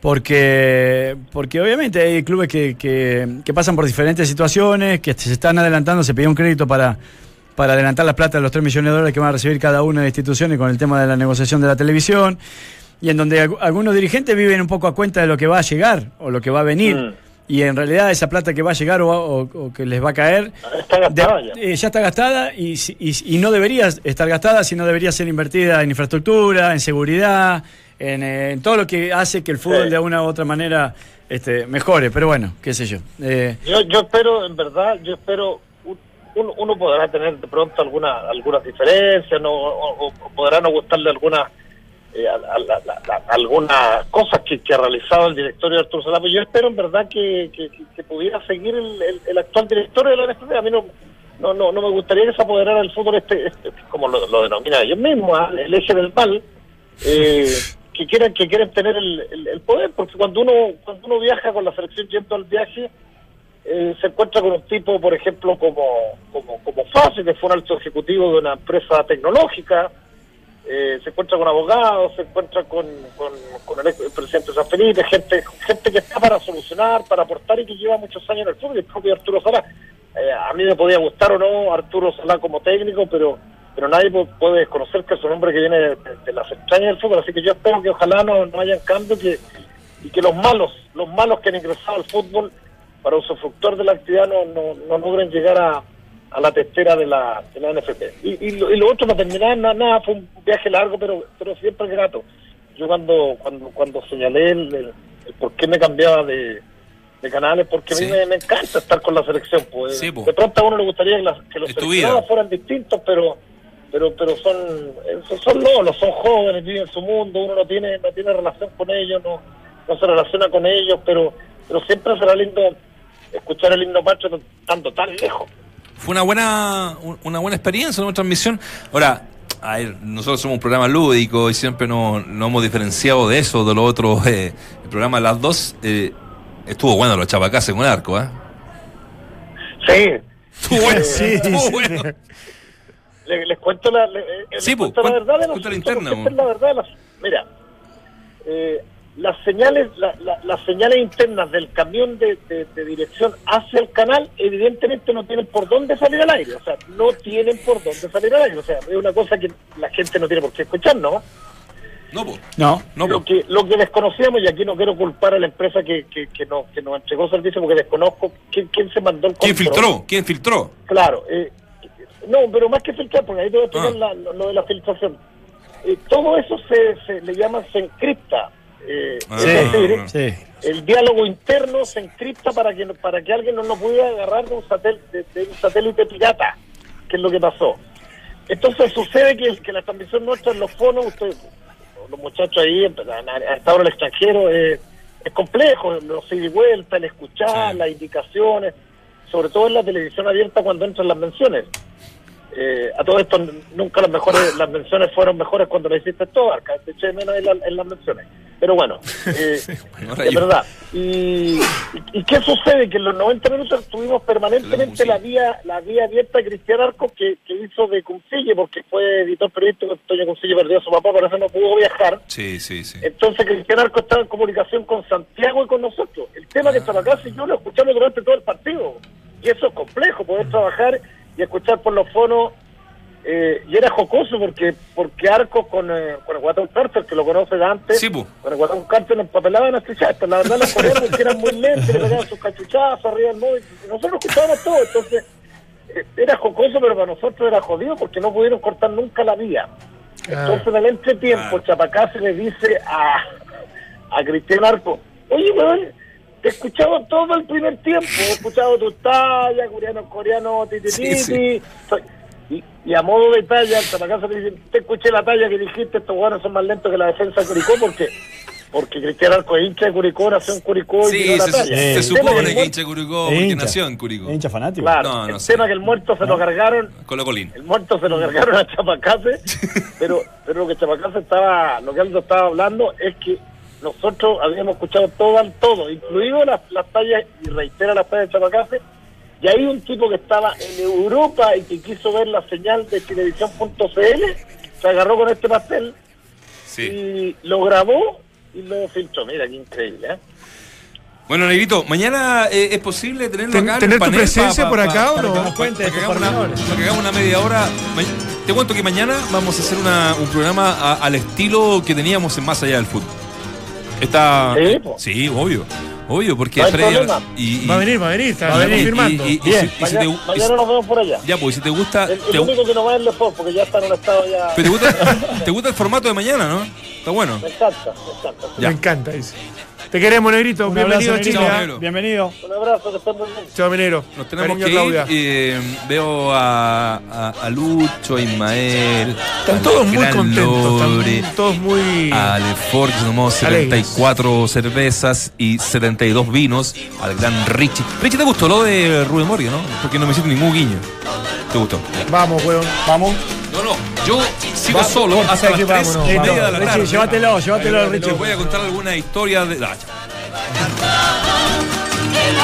porque porque obviamente hay clubes que, que, pasan por diferentes situaciones, que se están adelantando, se pidió un crédito para para adelantar la plata de los 3 millones de dólares que van a recibir cada una de las instituciones con el tema de la negociación de la televisión, y en donde algu- algunos dirigentes viven un poco a cuenta de lo que va a llegar o lo que va a venir. Mm. Y en realidad esa plata que va a llegar o, o- o que les va a caer Está gastada de- ya. eh, ya está gastada y, y- y no debería estar gastada, sino debería ser invertida en infraestructura, en seguridad, en, eh, en todo lo que hace que el fútbol Sí. de una u otra manera este, mejore. Pero bueno, qué sé yo. Eh, Yo, yo espero, en verdad, yo espero, un- uno, podrá tener de pronto alguna, algunas diferencias, no, o, o- o podrá no gustarle algunas eh, a- a- que, que ha realizado el directorio de Arturo Salá, pero yo espero en verdad que, que- pudiera seguir el, el- el actual directorio de la NFP. A mí no, no, no, no me gustaría que se apoderara del fútbol este, este, como lo, lo denomina ellos mismos, ¿ah? el eje del mal, eh, que quieran que quieren tener el, el- el poder, porque cuando uno cuando uno viaja con la selección yendo al viaje, eh, se encuentra con un tipo, por ejemplo, como, como, como Fácil, que fue un alto ejecutivo de una empresa tecnológica, eh, se encuentra con abogados, se encuentra con, con, con el, el presidente de San Felipe, gente, gente que está para solucionar, para aportar y que lleva muchos años en el fútbol, el propio Arturo Salá. Eh, a mí me podía gustar o no Arturo Salá como técnico, pero pero nadie pu- puede desconocer que es un hombre que viene de, de las entrañas del fútbol, así que yo espero que ojalá no, no haya cambio que, y que los malos, los malos que han ingresado al fútbol para usufructor de la actividad no, no, no logren llegar a, a la testera de la, de la NFP. Y, y, lo, y lo otro para terminar, na- nada, fue un viaje largo, pero pero siempre grato. Yo cuando cuando cuando señalé el, el- el por qué me cambiaba de, de canales, porque a mí me, me encanta estar con la selección. Pues. Sí, po. de pronto a uno le gustaría que, las- que los seleccionados fueran distintos, pero pero pero son son, lolos, son jóvenes, viven su mundo, uno no tiene no tiene relación con ellos, no, no se relaciona con ellos, pero pero siempre será lindo escuchar el himno patrio tanto tan lejos. Fue una buena, un- una buena experiencia, una transmisión. Ahora, a ver, nosotros somos un programa lúdico y siempre nos, nos hemos diferenciado de eso, de lo otro. eh, el programa Las Dos eh, estuvo bueno, los chapacases con arco, ¿eh? Sí, Estuvo bueno, Sí, estuvo sí. bueno. le- les cuento la, le- eh, les Sí, pues, cuento la cuen- verdad de los la interna, pues. es la verdad de las- mira eh, las señales la- la- las señales internas del camión de, de- de dirección hacia el canal evidentemente no tienen por dónde salir al aire o sea no tienen por dónde salir al aire o sea es una cosa que la gente no tiene por qué escuchar no No, pues. no, No, lo que lo que desconocíamos y aquí no quiero culpar a la empresa que, que, que, nos, que nos entregó servicio porque desconozco quién, quién se mandó el ¿Quién control. filtró? ¿Quién filtró? Claro, eh, no, pero más que filtrar, porque ahí te voy a explicar Ah. la- lo, lo de la filtración. Eh, todo eso se, se le llama, se encripta. Eh, Ah, es decir, sí. el diálogo interno se encripta para que para que alguien no lo pudiera agarrar de un satélite, de, un satélite pirata, que es lo que pasó. Entonces sucede que, que la transmisión nuestra en los fonos, ustedes, los muchachos ahí estado en el extranjero, eh, es complejo, los ida y vuelta, el escuchar, Sí. las indicaciones, sobre todo en la televisión abierta cuando entran las menciones. Eh, a todo esto nunca las mejores las menciones fueron mejores cuando lo hiciste todo, Arca, te eché menos en, la- en las menciones. Pero bueno, eh, bueno, es verdad. Y, y, qué sucede? Que en los 90 minutos tuvimos permanentemente La la vía la vía abierta de Cristian Arcos que, que hizo de Cuncille, porque fue editor periodístico, Antonio Cuncille perdió a su papá, por eso no pudo viajar. Sí, sí, sí. Entonces Cristian Arco estaba en comunicación con Santiago y con nosotros. El tema que Tabacás y yo lo escuchamos durante todo el partido. Y eso es complejo, poder trabajar y escuchar por los fonos eh, y era jocoso porque porque Arcos con, eh, con el Guatón Carter, que lo conoce de antes, Sí, con el Guatón Carter nos empapelaban a chuchazos. La verdad, los coreanos que eran muy lentos, le pegaban sus cachuchazos arriba del móvil. Nosotros escuchábamos todo, entonces eh, era jocoso, pero para nosotros era jodido porque no pudieron cortar nunca la vía. Entonces, en el entretiempo, Ah. Chapacá se le dice a, a Cristian Arco, oye, weón, te he escuchado todo el primer tiempo, he escuchado tus tallas, coreano, coreano, titi, Sí, titi. sí. Soy- Y, y a modo de talla, se le dice, te escuché la talla que dijiste, estos weones son más lentos que la defensa de Curicó, porque porque Cristian Arco es hincha de Curicó, nació en Curicó y Sí, tiró la se, talla. se supone el que hincha Curicó Es porque hincha. nació en Curicó. Es hincha fanático. Claro, No, no el sé. tema que el muerto se lo cargaron Colo Colín. el muerto se lo cargaron a Chapacase, pero, pero lo que Chapacase estaba, lo que Aldo estaba hablando es que nosotros habíamos escuchado todo, todo, incluido las, las tallas, y reitera las tallas de Chapacase, y hay un tipo que estaba en Europa y que quiso ver la señal de televisión.cl, se agarró con este pastel Sí. y lo grabó y lo filtró. Mira, qué increíble, ¿eh? Bueno, Negrito, mañana eh, es posible tenerlo Ten- acá en tener tu panel presencia por acá, ¿o no? Para nos que cuente, nos para que cuente hagamos una, pormenores. para que hagamos una media hora. Ma- Te cuento que mañana vamos a hacer una- un programa a- al estilo que teníamos en Más Allá del Fútbol. Está... Sí. Sí, obvio. Obvio, porque No problema. y, y- Va a venir, va a venir, está, va a está venir, confirmando. y- y- y Bien. si- y si te Mañana, nos vemos por allá. Ya, pues si te gusta... El, te- el único que no va es el Lefort, porque ya está en un estado ya... pero te gusta, te gusta el formato de mañana, ¿no? Está bueno. Me encanta, me encanta. Ya. Me encanta, dice. Te queremos, Negrito. Un Bienvenido a abrazo. Negro. Bienvenido. Un abrazo, que estén muy bien. Chao, Minero. Nos tenemos Cariño, que Claudia. ir. eh, veo a, a, a Lucho, a Ismael. Están a todos muy contentos, Lore, están todos muy... A Lefort, que se tomó Alegres. 74 cervezas y 72 vinos. Al gran Richie. Richie, ¿te gustó lo de Rubén Moria, no? Porque no me hiciste ningún guiño. ¿Te gustó? Vamos, weón. Vamos. No, no. Yo sigo Va- solo hasta las 3 vámonos, y media de la Richie, tarde. llévatelo, llévatelo, Les Richie. voy a contar alguna historia de.